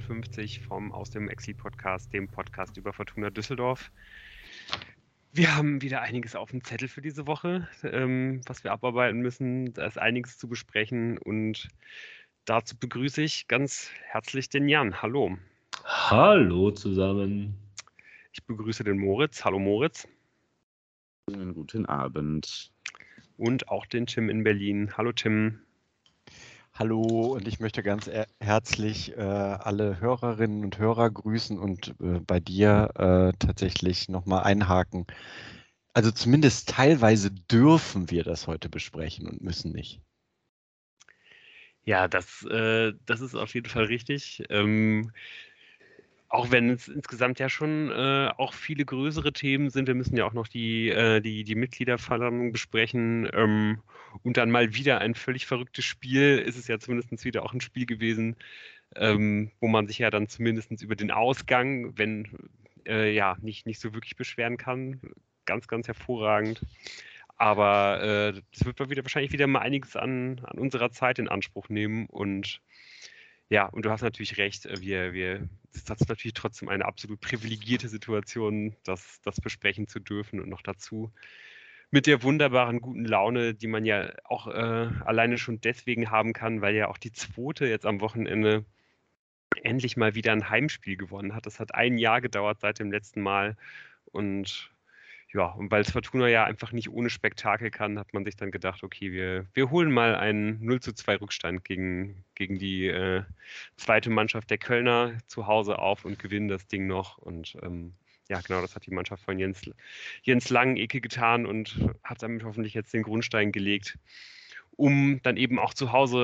52 vom Aus dem Exil-Podcast, dem Podcast über Fortuna Düsseldorf. Wir haben wieder einiges auf dem Zettel für diese Woche, ähm, was wir abarbeiten müssen. Da ist einiges zu besprechen und dazu begrüße ich ganz herzlich den Jan. Hallo. Hallo zusammen. Ich begrüße den Moritz. Hallo Moritz. Einen guten Abend. Und auch den Tim in Berlin. Hallo Tim. Hallo und ich möchte ganz herzlich äh, alle Hörerinnen und Hörer grüßen und äh, bei dir äh, tatsächlich nochmal einhaken. Also zumindest teilweise dürfen wir das heute besprechen und müssen nicht. Ja, das, äh, das ist auf jeden Fall richtig. Ähm, auch wenn es insgesamt ja schon äh, auch viele größere Themen sind, wir müssen ja auch noch die, äh, die, die Mitgliederversammlung besprechen ähm, und dann mal wieder ein völlig verrücktes Spiel, ist es ja zumindest wieder auch ein Spiel gewesen, ähm, wo man sich ja dann zumindest über den Ausgang, wenn äh, ja, nicht, nicht so wirklich beschweren kann. Ganz, ganz hervorragend. Aber äh, das wird wieder wahrscheinlich wieder mal einiges an, an unserer Zeit in Anspruch nehmen und ja, und du hast natürlich recht, äh, wir, wir, das ist natürlich trotzdem eine absolut privilegierte Situation, das, das besprechen zu dürfen und noch dazu mit der wunderbaren guten Laune, die man ja auch äh, alleine schon deswegen haben kann, weil ja auch die zweite jetzt am Wochenende endlich mal wieder ein Heimspiel gewonnen hat. Das hat ein Jahr gedauert seit dem letzten Mal und ja, und weil es Fortuna ja einfach nicht ohne Spektakel kann, hat man sich dann gedacht, okay, wir, wir holen mal einen 0 zu 2 Rückstand gegen, gegen die äh, zweite Mannschaft der Kölner zu Hause auf und gewinnen das Ding noch. Und ähm, ja, genau, das hat die Mannschaft von Jens, Jens Langenecke getan und hat damit hoffentlich jetzt den Grundstein gelegt um dann eben auch zu Hause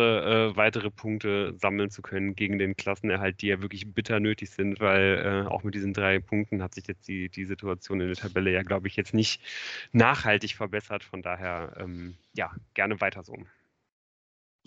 äh, weitere Punkte sammeln zu können gegen den Klassenerhalt, die ja wirklich bitter nötig sind, weil äh, auch mit diesen drei Punkten hat sich jetzt die, die Situation in der Tabelle ja, glaube ich, jetzt nicht nachhaltig verbessert. Von daher, ähm, ja, gerne weiter so. Du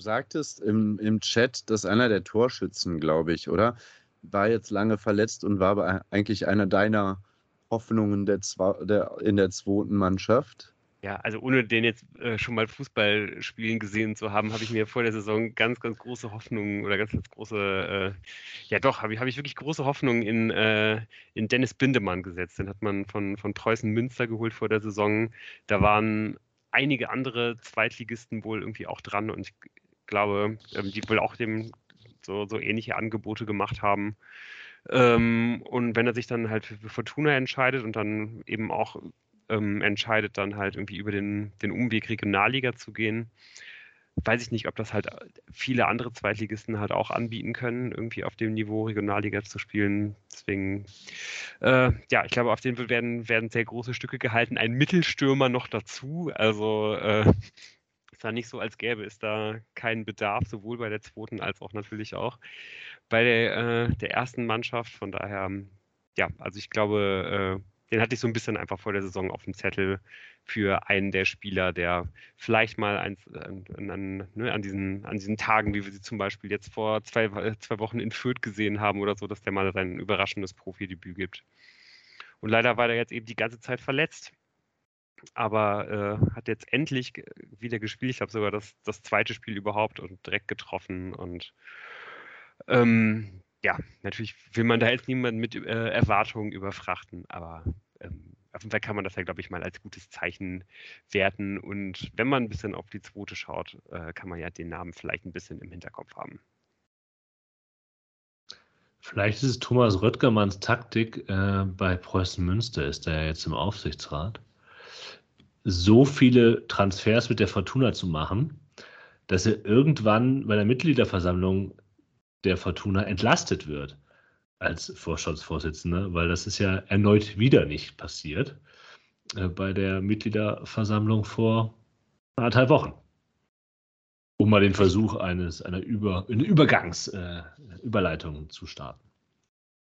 sagtest im, im Chat, dass einer der Torschützen, glaube ich, oder? War jetzt lange verletzt und war aber eigentlich einer deiner Hoffnungen der, der, in der zweiten Mannschaft. Ja, also ohne den jetzt äh, schon mal Fußball spielen gesehen zu haben, habe ich mir vor der Saison ganz, ganz große Hoffnungen oder ganz, ganz große, äh, ja doch, habe ich, hab ich wirklich große Hoffnungen in, äh, in Dennis Bindemann gesetzt. Den hat man von, von Preußen Münster geholt vor der Saison. Da waren einige andere Zweitligisten wohl irgendwie auch dran und ich glaube, ähm, die wohl auch dem so, so ähnliche Angebote gemacht haben. Ähm, und wenn er sich dann halt für Fortuna entscheidet und dann eben auch ähm, entscheidet, dann halt irgendwie über den, den Umweg Regionalliga zu gehen. Weiß ich nicht, ob das halt viele andere Zweitligisten halt auch anbieten können, irgendwie auf dem Niveau Regionalliga zu spielen. Deswegen, äh, ja, ich glaube, auf den werden, werden sehr große Stücke gehalten. Ein Mittelstürmer noch dazu. Also äh, ist da nicht so, als gäbe es da keinen Bedarf, sowohl bei der zweiten als auch natürlich auch bei der, äh, der ersten Mannschaft. Von daher, ja, also ich glaube, äh, den hatte ich so ein bisschen einfach vor der Saison auf dem Zettel für einen der Spieler, der vielleicht mal an, an, ne, an, diesen, an diesen Tagen, wie wir sie zum Beispiel jetzt vor zwei, zwei Wochen in Fürth gesehen haben oder so, dass der mal sein überraschendes Profidebüt gibt. Und leider war er jetzt eben die ganze Zeit verletzt, aber äh, hat jetzt endlich wieder gespielt. Ich glaube sogar das, das zweite Spiel überhaupt und direkt getroffen und ähm, ja, natürlich will man da jetzt niemanden mit äh, Erwartungen überfrachten, aber ähm, auf jeden Fall kann man das ja, glaube ich, mal als gutes Zeichen werten. Und wenn man ein bisschen auf die zweite schaut, äh, kann man ja den Namen vielleicht ein bisschen im Hinterkopf haben. Vielleicht ist es Thomas Röttgermanns Taktik äh, bei Preußen Münster, ist er ja jetzt im Aufsichtsrat, so viele Transfers mit der Fortuna zu machen, dass er irgendwann bei der Mitgliederversammlung der Fortuna entlastet wird als Vorstandsvorsitzender, weil das ist ja erneut wieder nicht passiert äh, bei der Mitgliederversammlung vor anderthalb Wochen. Um mal den Versuch eines einer Über, eine Übergangs äh, Überleitung zu starten.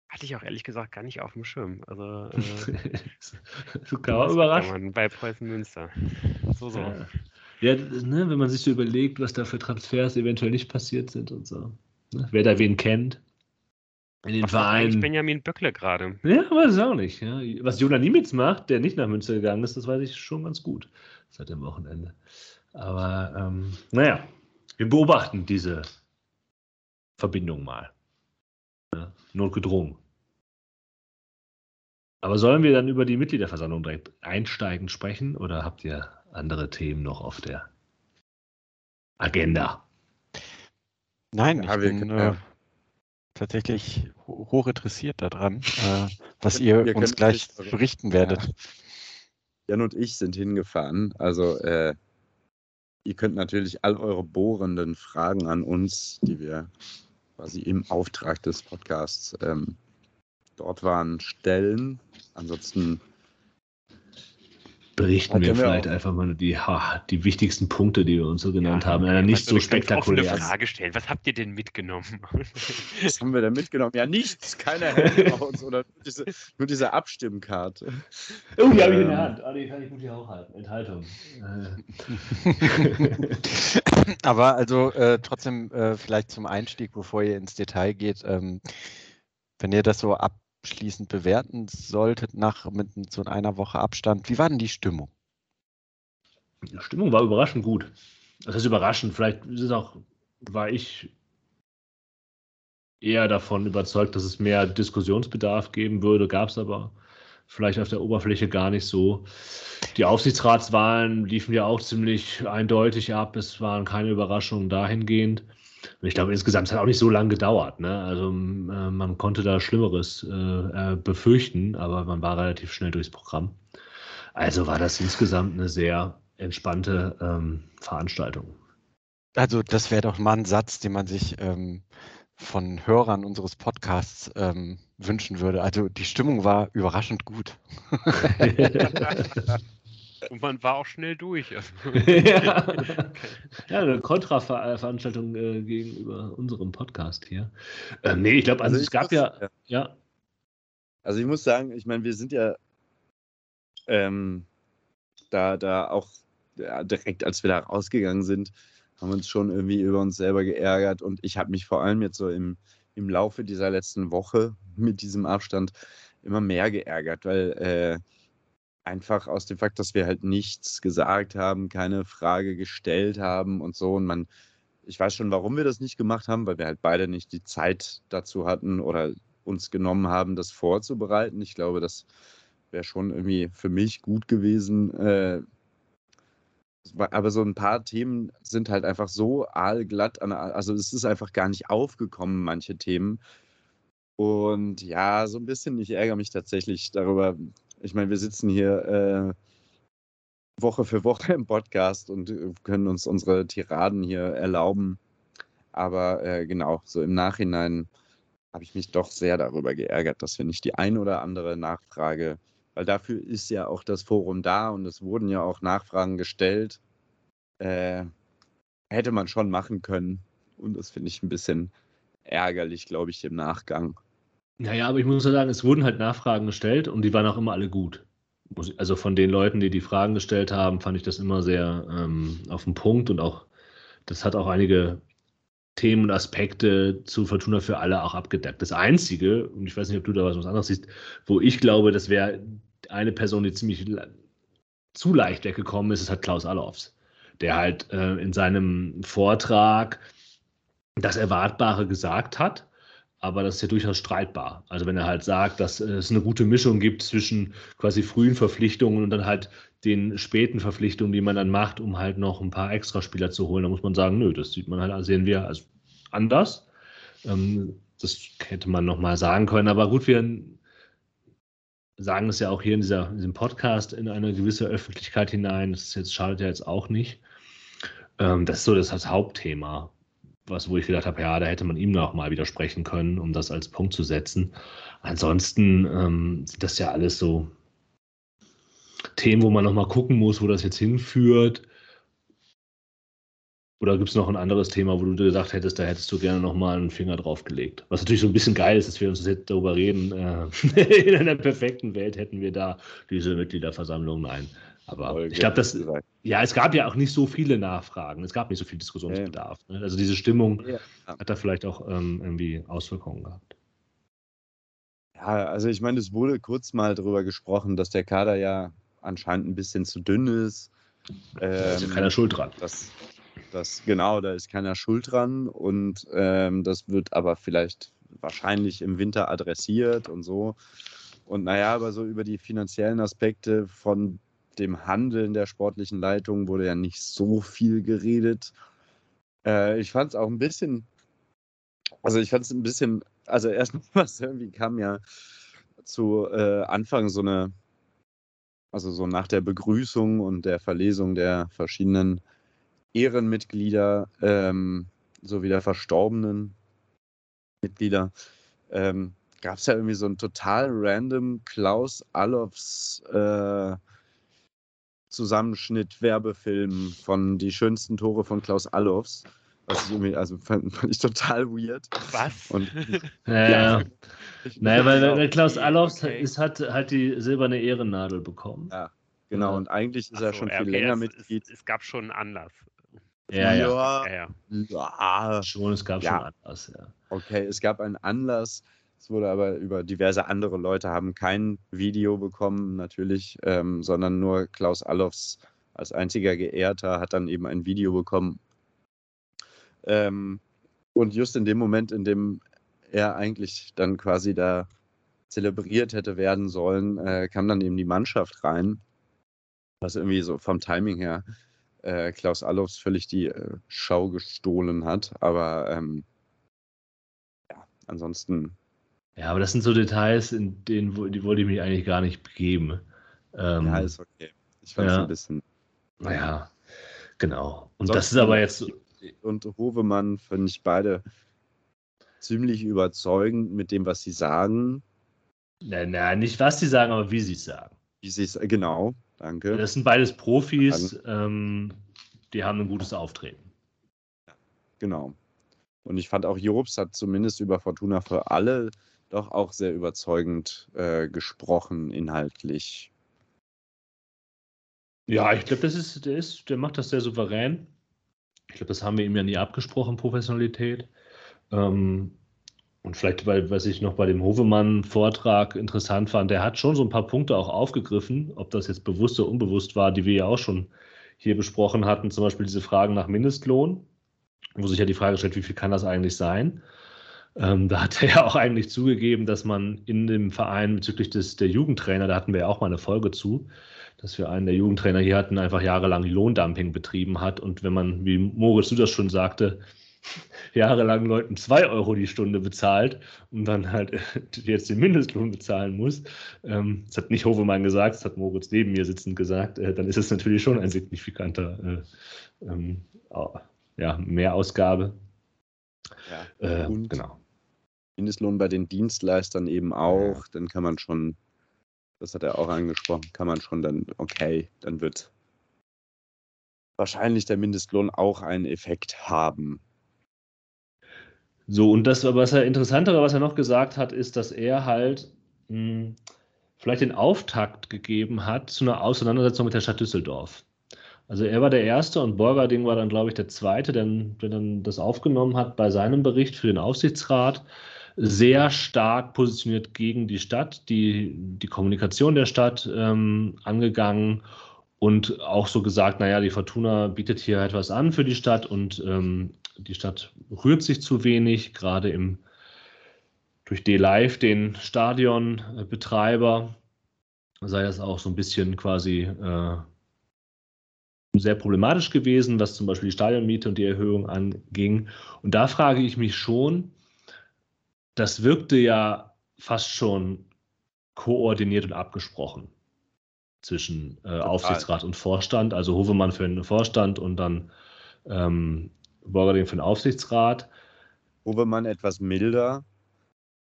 Hatte ich auch ehrlich gesagt gar nicht auf dem Schirm. Also äh, sogar überrascht. Bei Preußen Münster. So, so. Ja, ja ne, wenn man sich so überlegt, was da für Transfers eventuell nicht passiert sind und so. Ne? Wer da wen kennt. In den Vereinen. Benjamin Böckler gerade. Ja, weiß ich auch nicht. Ja. Was Jonah Niemitz macht, der nicht nach Münster gegangen ist, das weiß ich schon ganz gut seit dem Wochenende. Aber ähm, naja, wir beobachten diese Verbindung mal. notgedrungen. Aber sollen wir dann über die Mitgliederversammlung direkt einsteigend sprechen oder habt ihr andere Themen noch auf der Agenda? Nein, Ja, ich wir bin äh, ja. tatsächlich ho- hoch interessiert daran, äh, was ihr Wir uns gleich natürlich- berichten werdet. Jan und ich sind hingefahren. Also äh, ihr könnt natürlich all eure bohrenden Fragen an uns, die wir quasi im Auftrag des Podcasts ähm, dort waren, stellen. Ansonsten Berichten Hat wir vielleicht auch- einfach mal die, ha, die wichtigsten Punkte, die wir uns so genannt Ja, haben, in einer nicht so offene spektakulären. Frage stellen. Was habt ihr denn mitgenommen? was haben wir da mitgenommen? Ja, nichts, keine Handouts oder nur diese, nur diese Abstimmkarte. Oh, die habe ich in Ähm. der Hand. Ah, die kann ich gut hier auch halten. Enthaltung. Äh, Aber also äh, trotzdem äh, vielleicht zum Einstieg, bevor ihr ins Detail geht, ähm, wenn ihr das so abschließend bewerten solltet nach mit so einer Woche Abstand, wie war denn die Stimmung? Die Stimmung war überraschend gut. Das heißt überraschend. Vielleicht ist auch, war ich eher davon überzeugt, dass es mehr Diskussionsbedarf geben würde. Gab es aber vielleicht auf der Oberfläche gar nicht so. Die Aufsichtsratswahlen liefen ja auch ziemlich eindeutig ab. Es waren keine Überraschungen dahingehend. Und ich glaube, insgesamt hat es auch nicht so lange gedauert. Ne? Also äh, man konnte da Schlimmeres äh, äh, befürchten, aber man war relativ schnell durchs Programm. Also war das insgesamt eine sehr entspannte ähm, Veranstaltung. Also das wäre doch mal ein Satz, den man sich ähm, von Hörern unseres Podcasts ähm, wünschen würde. Also die Stimmung war überraschend gut. Und man war auch schnell durch. Also, ja. ja, eine Kontraveranstaltung äh, gegenüber unserem Podcast hier. Ähm, nee, ich glaube, also, Also es ich gab muss- ja, ja. ja, Also ich muss sagen, ich meine, wir sind ja ähm, da, da auch ja, direkt, als wir da rausgegangen sind, haben uns schon irgendwie über uns selber geärgert. Und ich habe mich vor allem jetzt so im, im Laufe dieser letzten Woche mit diesem Abstand immer mehr geärgert, weil äh, einfach aus dem Fakt, dass wir halt nichts gesagt haben, keine Frage gestellt haben und so. Und man, ich weiß schon, warum wir das nicht gemacht haben, weil wir halt beide nicht die Zeit dazu hatten oder uns genommen haben, das vorzubereiten. Ich glaube, das wäre schon irgendwie für mich gut gewesen. Äh, aber so ein paar Themen sind halt einfach so aalglatt, also es ist einfach gar nicht aufgekommen, manche Themen. Und ja, so ein bisschen, ich ärgere mich tatsächlich darüber. Ich meine, wir sitzen hier äh, Woche für Woche im Podcast und äh, können uns unsere Tiraden hier erlauben. Aber äh, genau, so im Nachhinein habe ich mich doch sehr darüber geärgert, dass wir nicht die ein oder andere Nachfrage, weil dafür ist ja auch das Forum da und es wurden ja auch Nachfragen gestellt, äh, hätte man schon machen können. Und das finde ich ein bisschen ärgerlich, glaube ich, im Nachgang. Naja, aber ich muss sagen, es wurden halt Nachfragen gestellt und die waren auch immer alle gut. Also von den Leuten, die die Fragen gestellt haben, fand ich das immer sehr ähm, auf den Punkt und auch, das hat auch einige Themen und Aspekte zu Fortuna für alle auch abgedeckt. Das Einzige, und ich weiß nicht, ob du da was anderes siehst, wo ich glaube, das wäre eine Person, die ziemlich zu leicht weggekommen ist, ist halt Klaus Allofs, der halt äh, in seinem Vortrag das Erwartbare gesagt hat, aber das ist ja durchaus streitbar. Also wenn er halt sagt, dass äh, es eine gute Mischung gibt zwischen quasi frühen Verpflichtungen und dann halt den späten Verpflichtungen, die man dann macht, um halt noch ein paar Extraspieler zu holen, dann muss man sagen, nö, das sieht man halt, sehen wir also anders. Ähm, das hätte man nochmal sagen können, aber gut, wir sagen es ja auch hier in, dieser, in diesem Podcast in eine gewisse Öffentlichkeit hinein. Das jetzt, schadet ja jetzt auch nicht. Ähm, das ist so das, das Hauptthema was, wo ich gedacht habe, ja, da hätte man ihm noch mal widersprechen können, um das als Punkt zu setzen. Ansonsten ähm, sind das ja alles so Themen, wo man noch mal gucken muss, wo das jetzt hinführt. Oder gibt es noch ein anderes Thema, wo du gesagt hättest, da hättest du gerne noch mal einen Finger drauf gelegt? Was natürlich so ein bisschen geil ist, dass wir uns jetzt darüber reden. Äh, in einer perfekten Welt hätten wir da diese Mitgliederversammlung. Nein. Aber Voll ich glaube, das. Ja, es gab ja auch nicht so viele Nachfragen. Es gab nicht so viel Diskussionsbedarf. Ne? Also diese Stimmung Ja. hat da vielleicht auch ähm, irgendwie Auswirkungen gehabt. Ja, also ich meine, es wurde kurz mal darüber gesprochen, dass der Kader ja anscheinend ein bisschen zu dünn ist. Da ist ja Ähm, keiner schuld dran. Das, das, genau, da ist keiner schuld dran und ähm, das wird aber vielleicht wahrscheinlich im Winter adressiert und so. Und naja, aber so über die finanziellen Aspekte von dem Handeln der sportlichen Leitung wurde ja nicht so viel geredet. Äh, ich fand es auch ein bisschen, also ich fand es ein bisschen, also erstmal irgendwie kam ja zu äh, Anfang so eine, also so nach der Begrüßung und der Verlesung der verschiedenen Ehrenmitglieder ähm, sowie der verstorbenen Mitglieder, ähm, gab es ja irgendwie so einen total random Klaus Allofs äh, Zusammenschnitt Werbefilm von die schönsten Tore von Klaus Allofs. Was ich irgendwie, also fand, fand ich total weird. Was? Und, Ja, ja. ich- Naja, weil, weil Okay, Klaus Allofs okay. ist, hat, hat die silberne Ehrennadel bekommen. Ja, genau, Ja. und eigentlich ist er so, schon ja, viel okay, länger es, Mitglied. Es, es gab schon einen Anlass. Ja, ja. Ja, ja. Ja, Schon, es gab Ja. schon anders, ja. okay, es gab einen Anlass. Es wurde aber über diverse andere Leute haben kein Video bekommen, natürlich, ähm, sondern nur Klaus Allofs als einziger Geehrter hat dann eben ein Video bekommen. Ähm, und just in dem Moment, in dem er eigentlich dann quasi da zelebriert hätte werden sollen, äh, kam dann eben die Mannschaft rein, was irgendwie so vom Timing her äh, Klaus Allofs völlig die äh, Schau gestohlen hat. Aber ähm, ja, ansonsten Ja, aber das sind so Details, in denen die wollte ich mich eigentlich gar nicht begeben. Ähm, ja, ist okay. Ich fand es ja. ein bisschen. naja, genau. Und Sonst das ist aber jetzt, Und Hovemann finde ich beide ziemlich überzeugend mit dem, was sie sagen. na, na, nicht was sie sagen, aber wie sie es sagen. Wie sie es, genau, danke. Das sind beides Profis, ähm, die haben ein gutes Auftreten. Genau. Und ich fand auch Jobs hat zumindest über Fortuna für alle doch auch sehr überzeugend äh, gesprochen, inhaltlich. Ja, ich glaube, das ist, der ist, der macht das sehr souverän. Ich glaube, das haben wir ihm ja nie abgesprochen, Professionalität. Ähm, und vielleicht, weil, was ich noch bei dem Hovemann-Vortrag interessant fand, der hat schon so ein paar Punkte auch aufgegriffen, ob das jetzt bewusst oder unbewusst war, die wir ja auch schon hier besprochen hatten, zum Beispiel diese Fragen nach Mindestlohn, wo sich ja die Frage stellt, wie viel kann das eigentlich sein? Ähm, da hat er ja auch eigentlich zugegeben, dass man in dem Verein bezüglich des, der Jugendtrainer, da hatten wir ja auch mal eine Folge zu, dass wir einen der Jugendtrainer hier hatten, einfach jahrelang Lohndumping betrieben hat. Und wenn man, wie Moritz du das schon sagte, jahrelang Leuten 2 Euro die Stunde bezahlt und dann halt jetzt den Mindestlohn bezahlen muss, ähm, das hat nicht Hovemann gesagt, das hat Moritz neben mir sitzend gesagt, äh, dann ist es natürlich schon ein signifikanter äh, ähm, ja, Mehrausgabe. Ja. Äh, Und genau. Mindestlohn bei den Dienstleistern eben auch. Dann kann man schon, das hat er auch angesprochen, kann man schon dann, okay, dann wird wahrscheinlich der Mindestlohn auch einen Effekt haben. So, und das, was er interessantere, was er noch gesagt hat, ist, dass er halt mh, vielleicht den Auftakt gegeben hat zu einer Auseinandersetzung mit der Stadt Düsseldorf. Also er war der Erste und Borgerding war dann, glaube ich, der Zweite, der, der dann das aufgenommen hat bei seinem Bericht für den Aufsichtsrat. Sehr stark positioniert gegen die Stadt, die, die Kommunikation der Stadt ähm, angegangen und auch so gesagt, naja, die Fortuna bietet hier etwas an für die Stadt und ähm, die Stadt rührt sich zu wenig, gerade im durch D-Live, den Stadionbetreiber, sei das auch so ein bisschen quasi äh, sehr problematisch gewesen, was zum Beispiel die Stadionmiete und die Erhöhung anging. Und da frage ich mich schon, das wirkte ja fast schon koordiniert und abgesprochen zwischen äh, Aufsichtsrat und Vorstand, also Hovemann für den Vorstand und dann ähm, Borgerding für den Aufsichtsrat. Hovemann etwas milder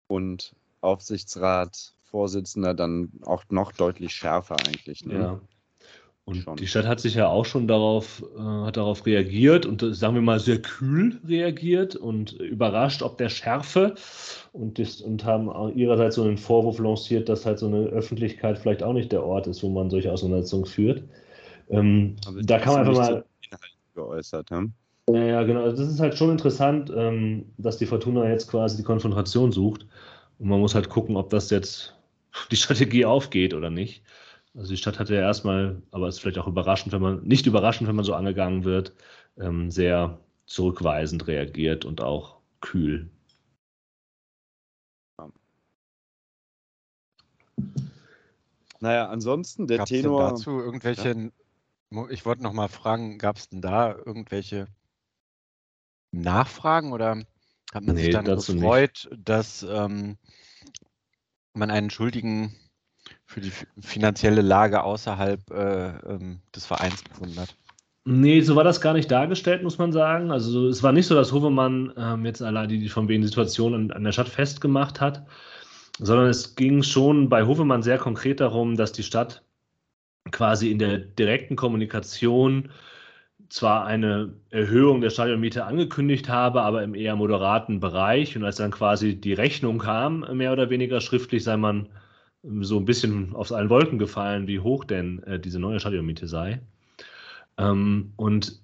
und Aufsichtsrat, Vorsitzender dann auch noch deutlich schärfer eigentlich. Ne? Ja. Und Schon. die Stadt hat sich ja auch schon darauf, äh, hat darauf reagiert und äh, sagen wir mal sehr kühl reagiert und überrascht ob der Schärfe und, das, und haben ihrerseits so einen Vorwurf lanciert, dass halt so eine Öffentlichkeit vielleicht auch nicht der Ort ist, wo man solche Auseinandersetzungen führt. Ähm, da kann man einfach mal. geäußert haben. Ja, ja, genau. Also das ist halt schon interessant, ähm, dass die Fortuna jetzt quasi die Konfrontation sucht. Und man muss halt gucken, ob das jetzt die Strategie aufgeht oder nicht. Also die Stadt hatte ja erstmal, aber ist vielleicht auch überraschend, wenn man, nicht überraschend, wenn man so angegangen wird, ähm, sehr zurückweisend reagiert und auch kühl. Naja, ansonsten der gab's Tenor. Denn dazu irgendwelche, ja? ich wollte nochmal fragen, gab es denn da irgendwelche Nachfragen oder hat man nee, sich dann gefreut, nicht. dass ähm, man einen Schuldigen für die finanzielle Lage außerhalb äh, ähm, des Vereins gefunden hat? Nee, so war das gar nicht dargestellt, muss man sagen. Also es war nicht so, dass Hovemann ähm, jetzt allein die, die von wegen Situation an, an, der Stadt festgemacht hat, sondern es ging schon bei Hovemann sehr konkret darum, dass die Stadt quasi in der direkten Kommunikation zwar eine Erhöhung der Stadionmiete angekündigt habe, aber im eher moderaten Bereich. Und als dann quasi die Rechnung kam, mehr oder weniger schriftlich, sei man so ein bisschen aus allen Wolken gefallen, wie hoch denn äh, diese neue Stadionmiete sei. Ähm, und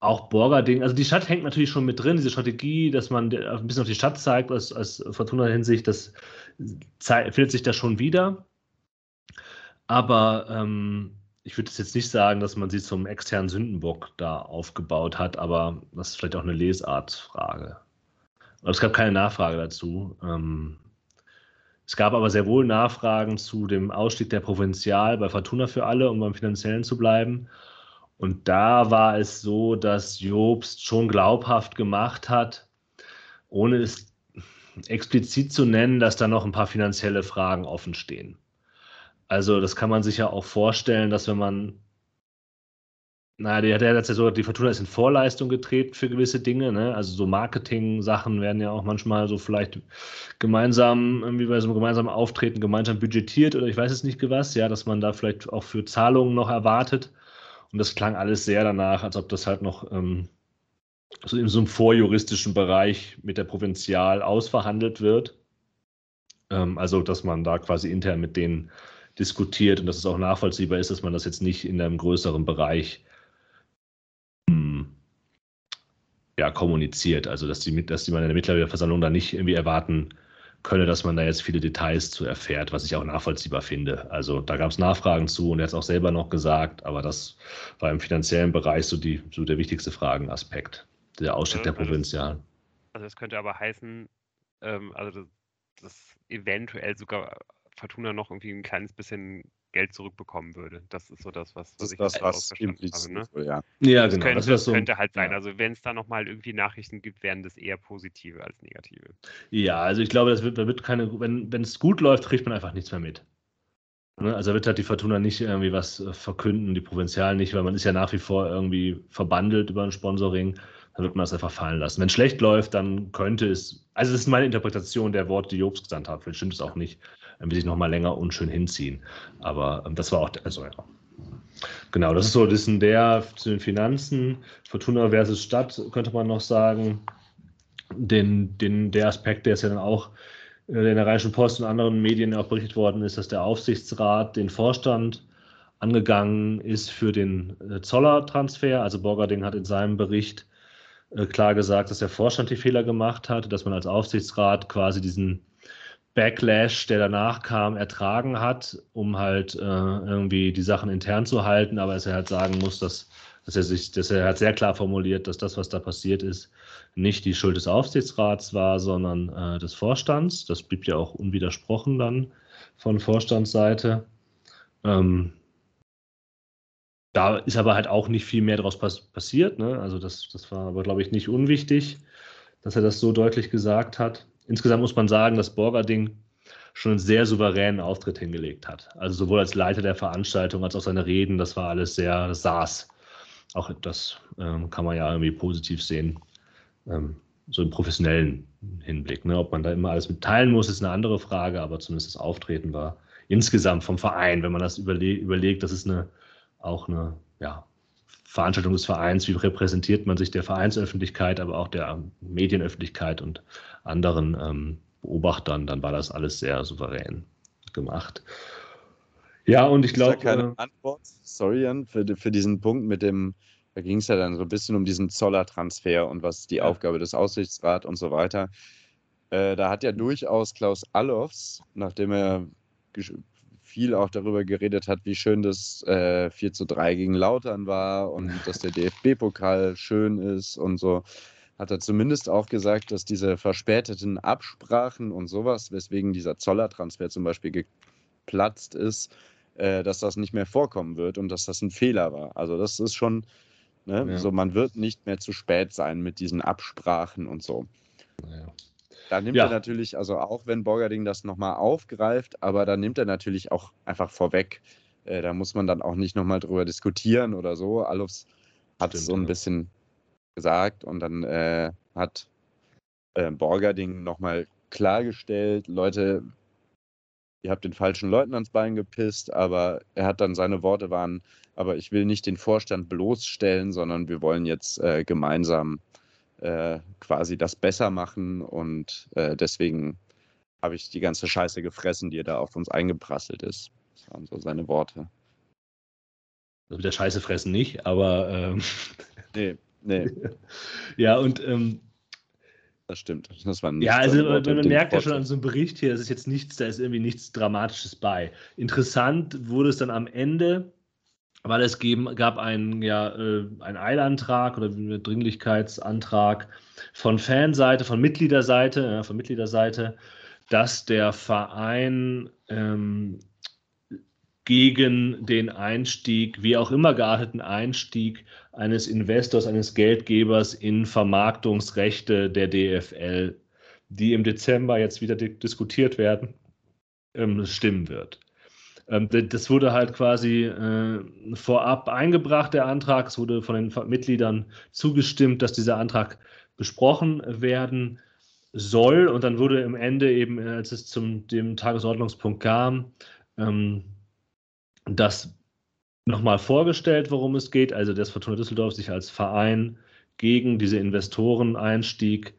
auch Borgerding, also die Stadt hängt natürlich schon mit drin, diese Strategie, dass man ein bisschen auf die Stadt zeigt, als, als Fortuna-Hinsicht, das findet sich da schon wieder. Aber ähm, ich würde jetzt nicht sagen, dass man sie zum externen Sündenbock da aufgebaut hat, aber das ist vielleicht auch eine Lesartfrage. Aber es gab keine Nachfrage dazu. Ähm, es gab aber sehr wohl Nachfragen zu dem Ausstieg der Provinzial bei Fortuna für alle, um beim finanziellen zu bleiben. Und da war es so, dass Jobst schon glaubhaft gemacht hat, ohne es explizit zu nennen, dass da noch ein paar finanzielle Fragen offen stehen. Also das kann man sich ja auch vorstellen, dass wenn man naja, der hat ja so, die Fortuna ist in Vorleistung getreten für gewisse Dinge, ne? Also so Marketing-Sachen werden ja auch manchmal so vielleicht gemeinsam, irgendwie bei so einem gemeinsamen Auftreten gemeinsam budgetiert oder ich weiß es nicht was, ja, dass man da vielleicht auch für Zahlungen noch erwartet. Und das klang alles sehr danach, als ob das halt noch ähm, so in so einem vorjuristischen Bereich mit der Provinzial ausverhandelt wird. Ähm, also, dass man da quasi intern mit denen diskutiert und dass es auch nachvollziehbar ist, dass man das jetzt nicht in einem größeren Bereich ja, kommuniziert. Also, dass die, dass die man in der Mitgliederversammlung da nicht irgendwie erwarten könne, dass man da jetzt viele Details zu erfährt, was ich auch nachvollziehbar finde. Also, da gab es Nachfragen zu und er hat es auch selber noch gesagt, aber das war im finanziellen Bereich so, die, so der wichtigste Fragenaspekt, der Ausstieg also, der Provinzialen. Also, das könnte aber heißen, ähm, also, dass, dass eventuell sogar Fortuna noch irgendwie ein kleines bisschen Geld zurückbekommen würde. Das ist so das, was, was das ich das, was habe. Ne? Ja. ja, das genau. Könnte, das so, könnte halt sein. Ja. Also wenn es da nochmal irgendwie Nachrichten gibt, werden das eher positive als negative. Ja, also ich glaube, das wird, da wird keine, wenn es gut läuft, kriegt man einfach nichts mehr mit. Ne? Also wird halt die Fortuna nicht irgendwie was äh, verkünden, die Provinzialen nicht, weil man ist ja nach wie vor irgendwie verbandelt über ein Sponsoring. Dann wird man das einfach fallen lassen. Wenn es schlecht läuft, dann könnte es, also das ist meine Interpretation der Worte, die Jobs gesandt hat. Vielleicht stimmt es auch nicht dann will ich nochmal länger unschön hinziehen. Aber ähm, das war auch, also ja. Genau, das ist so das ist der zu den Finanzen. Fortuna versus Stadt, könnte man noch sagen. Den, den, der Aspekt, der ist ja dann auch äh, in der Rheinischen Post und anderen Medien auch berichtet worden ist, dass der Aufsichtsrat den Vorstand angegangen ist für den äh, Zoller-Transfer. Also Borgerding hat in seinem Bericht äh, klar gesagt, dass der Vorstand die Fehler gemacht hat, dass man als Aufsichtsrat quasi diesen Backlash, der danach kam, ertragen hat, um halt äh, irgendwie die Sachen intern zu halten, aber dass er halt sagen muss, dass, dass er sich, dass er halt sehr klar formuliert, dass das, was da passiert ist, nicht die Schuld des Aufsichtsrats war, sondern äh, des Vorstands. Das blieb ja auch unwidersprochen dann von Vorstandsseite. Ähm, da ist aber halt auch nicht viel mehr daraus pass passiert. Ne? Also das, das war aber, glaube ich, nicht unwichtig, dass er das so deutlich gesagt hat insgesamt muss man sagen, dass Borgerding schon einen sehr souveränen Auftritt hingelegt hat. Also sowohl als Leiter der Veranstaltung als auch seine Reden, das war alles sehr, saß. Auch das ähm, kann man ja irgendwie positiv sehen, ähm, so im professionellen Hinblick. Ne? Ob man da immer alles mitteilen muss, ist eine andere Frage, aber zumindest das Auftreten war insgesamt vom Verein, wenn man das überle überlegt, das ist eine, auch eine ja, Veranstaltung des Vereins, wie repräsentiert man sich der Vereinsöffentlichkeit, aber auch der Medienöffentlichkeit und anderen ähm, Beobachtern, dann war das alles sehr souverän gemacht. Ja, und ich glaube. keine äh, Antwort, sorry, Jan, für, für diesen Punkt mit dem, da ging es ja dann so ein bisschen um diesen Zoller-Transfer und was die ja. Aufgabe des Aussichtsrats und so weiter. Äh, da hat ja durchaus Klaus Allofs, nachdem er viel auch darüber geredet hat, wie schön das äh, 4 zu 3 gegen Lautern war und dass der DFB-Pokal schön ist und so, hat er zumindest auch gesagt, dass diese verspäteten Absprachen und sowas, weswegen dieser Zoller-Transfer zum Beispiel geplatzt ist, äh, dass das nicht mehr vorkommen wird und dass das ein Fehler war. Also das ist schon, ne, ja. so man wird nicht mehr zu spät sein mit diesen Absprachen und so. Ja. Da nimmt ja. er natürlich, also auch wenn Borgerding das nochmal aufgreift, aber da nimmt er natürlich auch einfach vorweg. Äh, da muss man dann auch nicht nochmal drüber diskutieren oder so. Alofs hat es so ein bisschen gesagt und dann äh, hat äh, Borgerding nochmal klargestellt, Leute, ihr habt den falschen Leuten ans Bein gepisst, aber er hat dann seine Worte waren, aber ich will nicht den Vorstand bloßstellen, sondern wir wollen jetzt äh, gemeinsam äh, quasi das besser machen und äh, deswegen habe ich die ganze Scheiße gefressen, die da auf uns eingeprasselt ist. Das waren so seine Worte. Also mit der Scheiße fressen nicht, aber ähm, nee, nee. ja, und ähm, das stimmt. Das war ja, also man, man merkt ja schon an so einem Bericht hier, es ist jetzt nichts, da ist irgendwie nichts Dramatisches bei. Interessant wurde es dann am Ende, weil es geben, gab einen, ja, äh, einen Eilantrag oder einen Dringlichkeitsantrag von Fanseite, von Mitgliederseite, ja, von Mitgliederseite, dass der Verein ähm, gegen den Einstieg, wie auch immer gearteten Einstieg eines Investors, eines Geldgebers in Vermarktungsrechte der DFL, die im Dezember jetzt wieder diskutiert werden, ähm, stimmen wird. Ähm, das wurde halt quasi äh, vorab eingebracht, der Antrag. Es wurde von den Mitgliedern zugestimmt, dass dieser Antrag besprochen werden soll. Und dann wurde im Ende eben, als es zum dem Tagesordnungspunkt kam, ähm, das nochmal vorgestellt, worum es geht. Also, dass Fortuna Düsseldorf sich als Verein gegen diese Investoreneinstieg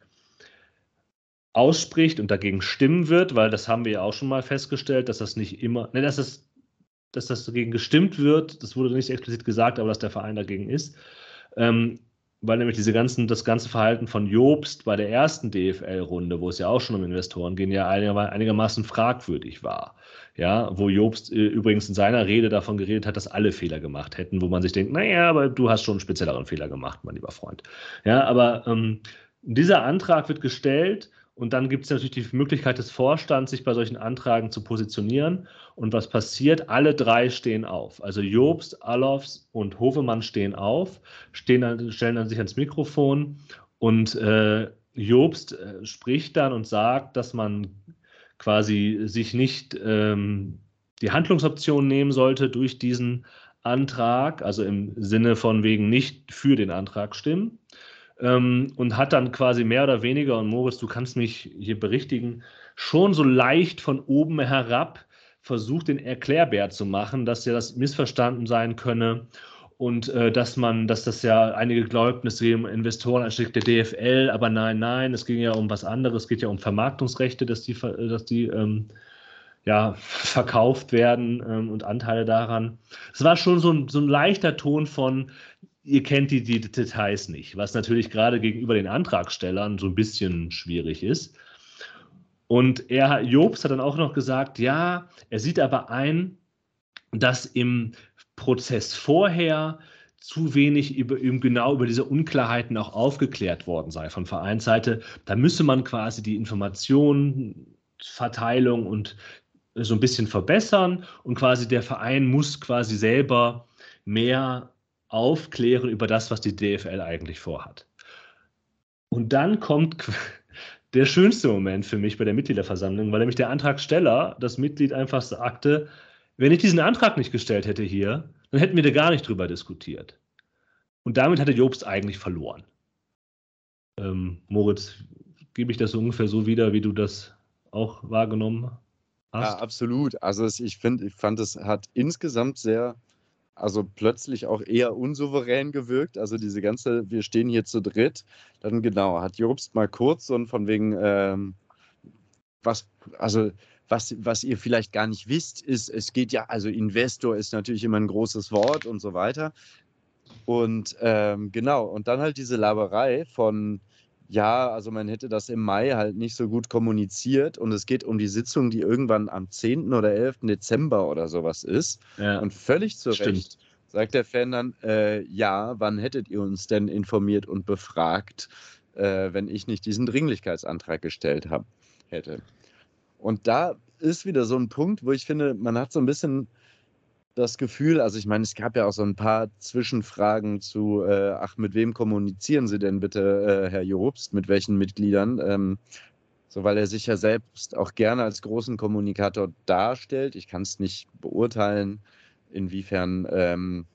ausspricht und dagegen stimmen wird, weil das haben wir ja auch schon mal festgestellt, dass das nicht immer, ne, dass das, dass das dagegen gestimmt wird, das wurde nicht explizit gesagt, aber dass der Verein dagegen ist. Ähm, weil nämlich diese ganzen, das ganze Verhalten von Jobst bei der ersten DFL-Runde, wo es ja auch schon um Investoren ging, ja einigermaßen fragwürdig war. Ja, wo Jobst äh, übrigens in seiner Rede davon geredet hat, dass alle Fehler gemacht hätten, wo man sich denkt, naja, aber du hast schon einen spezielleren Fehler gemacht, mein lieber Freund. Ja, aber ähm, dieser Antrag wird gestellt und dann gibt es natürlich die Möglichkeit des Vorstands, sich bei solchen Anträgen zu positionieren. Und was passiert? Alle drei stehen auf. Also Jobst, Alofs und Hofemann stehen auf, stehen dann, stellen dann sich ans Mikrofon und äh, Jobst äh, spricht dann und sagt, dass man quasi sich nicht ähm, die Handlungsoption nehmen sollte durch diesen Antrag, also im Sinne von wegen nicht für den Antrag stimmen ähm, und hat dann quasi mehr oder weniger, und Moritz, du kannst mich hier berichtigen, schon so leicht von oben herab versucht, den Erklärbär zu machen, dass ja das missverstanden sein könne und äh, dass man, dass das ja einige glaubten, es gehe um Investorenanstieg der DFL, aber nein, nein, es ging ja um was anderes, es geht ja um Vermarktungsrechte, dass die, dass die ähm, ja, verkauft werden ähm, und Anteile daran. Es war schon so ein, so ein leichter Ton von, ihr kennt die, die Details nicht, was natürlich gerade gegenüber den Antragstellern so ein bisschen schwierig ist. Und er, Jobs hat dann auch noch gesagt, ja, er sieht aber ein, dass im Prozess vorher zu wenig über, genau über diese Unklarheiten auch aufgeklärt worden sei von Vereinsseite. Da müsse man quasi die Informationenverteilung und so ein bisschen verbessern und quasi der Verein muss quasi selber mehr aufklären über das, was die DFL eigentlich vorhat. Und dann kommt der schönste Moment für mich bei der Mitgliederversammlung, weil nämlich der Antragsteller, das Mitglied einfach sagte, wenn ich diesen Antrag nicht gestellt hätte hier, dann hätten wir da gar nicht drüber diskutiert. Und damit hatte Jobst eigentlich verloren. Ähm, Moritz, gebe ich das ungefähr so wieder, wie du das auch wahrgenommen hast? Ja, absolut. Also ich finde, ich fand, es hat insgesamt sehr also plötzlich auch eher unsouverän gewirkt. Also diese ganze, wir stehen hier zu dritt. Dann genau, hat Jobst mal kurz und von wegen, ähm, was, also was, was ihr vielleicht gar nicht wisst, ist, es geht ja, also Investor ist natürlich immer ein großes Wort und so weiter. Und ähm, genau, und dann halt diese Laberei von, ja, also man hätte das im Mai halt nicht so gut kommuniziert und es geht um die Sitzung, die irgendwann am 10. oder 11. Dezember oder sowas ist. Ja. Und völlig zu Stimmt. Recht sagt der Fan dann, äh, ja, wann hättet ihr uns denn informiert und befragt, äh, wenn ich nicht diesen Dringlichkeitsantrag gestellt hab, hätte. Und da ist wieder so ein Punkt, wo ich finde, man hat so ein bisschen das Gefühl, also ich meine, es gab ja auch so ein paar Zwischenfragen zu, äh, ach, mit wem kommunizieren Sie denn bitte, äh, Herr Jobst, mit welchen Mitgliedern? Ähm, so, weil er sich ja selbst auch gerne als großen Kommunikator darstellt. Ich kann es nicht beurteilen, inwiefern ähm,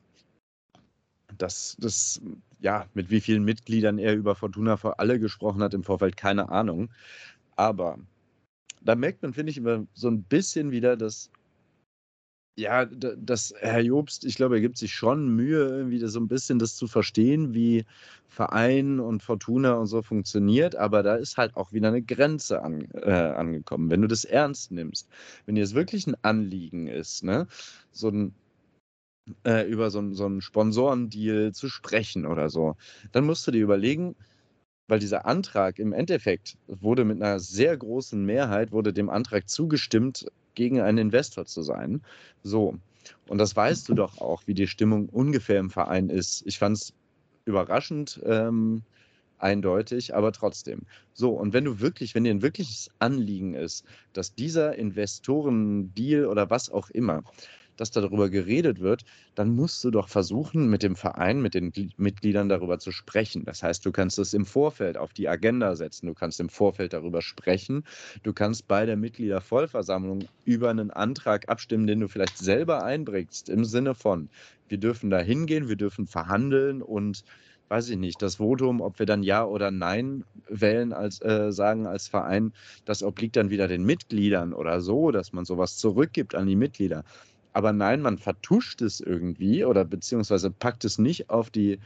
das, das, ja, mit wie vielen Mitgliedern er über Fortuna vor alle gesprochen hat im Vorfeld, keine Ahnung. Aber da merkt man, finde ich, immer so ein bisschen wieder, dass ja, dass Herr Jobst, ich glaube, er gibt sich schon Mühe, irgendwie so ein bisschen das zu verstehen, wie Verein und Fortuna und so funktioniert, aber da ist halt auch wieder eine Grenze an, äh, angekommen. Wenn du das ernst nimmst, wenn dir es wirklich ein Anliegen ist, ne, so ein äh, über so, so einen Sponsorendeal zu sprechen oder so, dann musst du dir überlegen, weil dieser Antrag im Endeffekt wurde mit einer sehr großen Mehrheit, wurde dem Antrag zugestimmt, gegen einen Investor zu sein. So. Und das weißt du doch auch, wie die Stimmung ungefähr im Verein ist. Ich fand es überraschend ähm, eindeutig, aber trotzdem. So, und wenn du wirklich, wenn dir ein wirkliches Anliegen ist, dass dieser Investoren-Deal oder was auch immer, dass darüber geredet wird, dann musst du doch versuchen, mit dem Verein, mit den Mitgliedern darüber zu sprechen. Das heißt, du kannst es im Vorfeld auf die Agenda setzen, du kannst im Vorfeld darüber sprechen, du kannst bei der Mitgliedervollversammlung über einen Antrag abstimmen, den du vielleicht selber einbringst, im Sinne von, wir dürfen da hingehen, wir dürfen verhandeln und weiß ich nicht, das Votum, ob wir dann Ja oder Nein wählen, als äh, sagen als Verein, das obliegt dann wieder den Mitgliedern oder so, dass man sowas zurückgibt an die Mitglieder. Aber nein, man vertuscht es irgendwie oder beziehungsweise packt es nicht auf die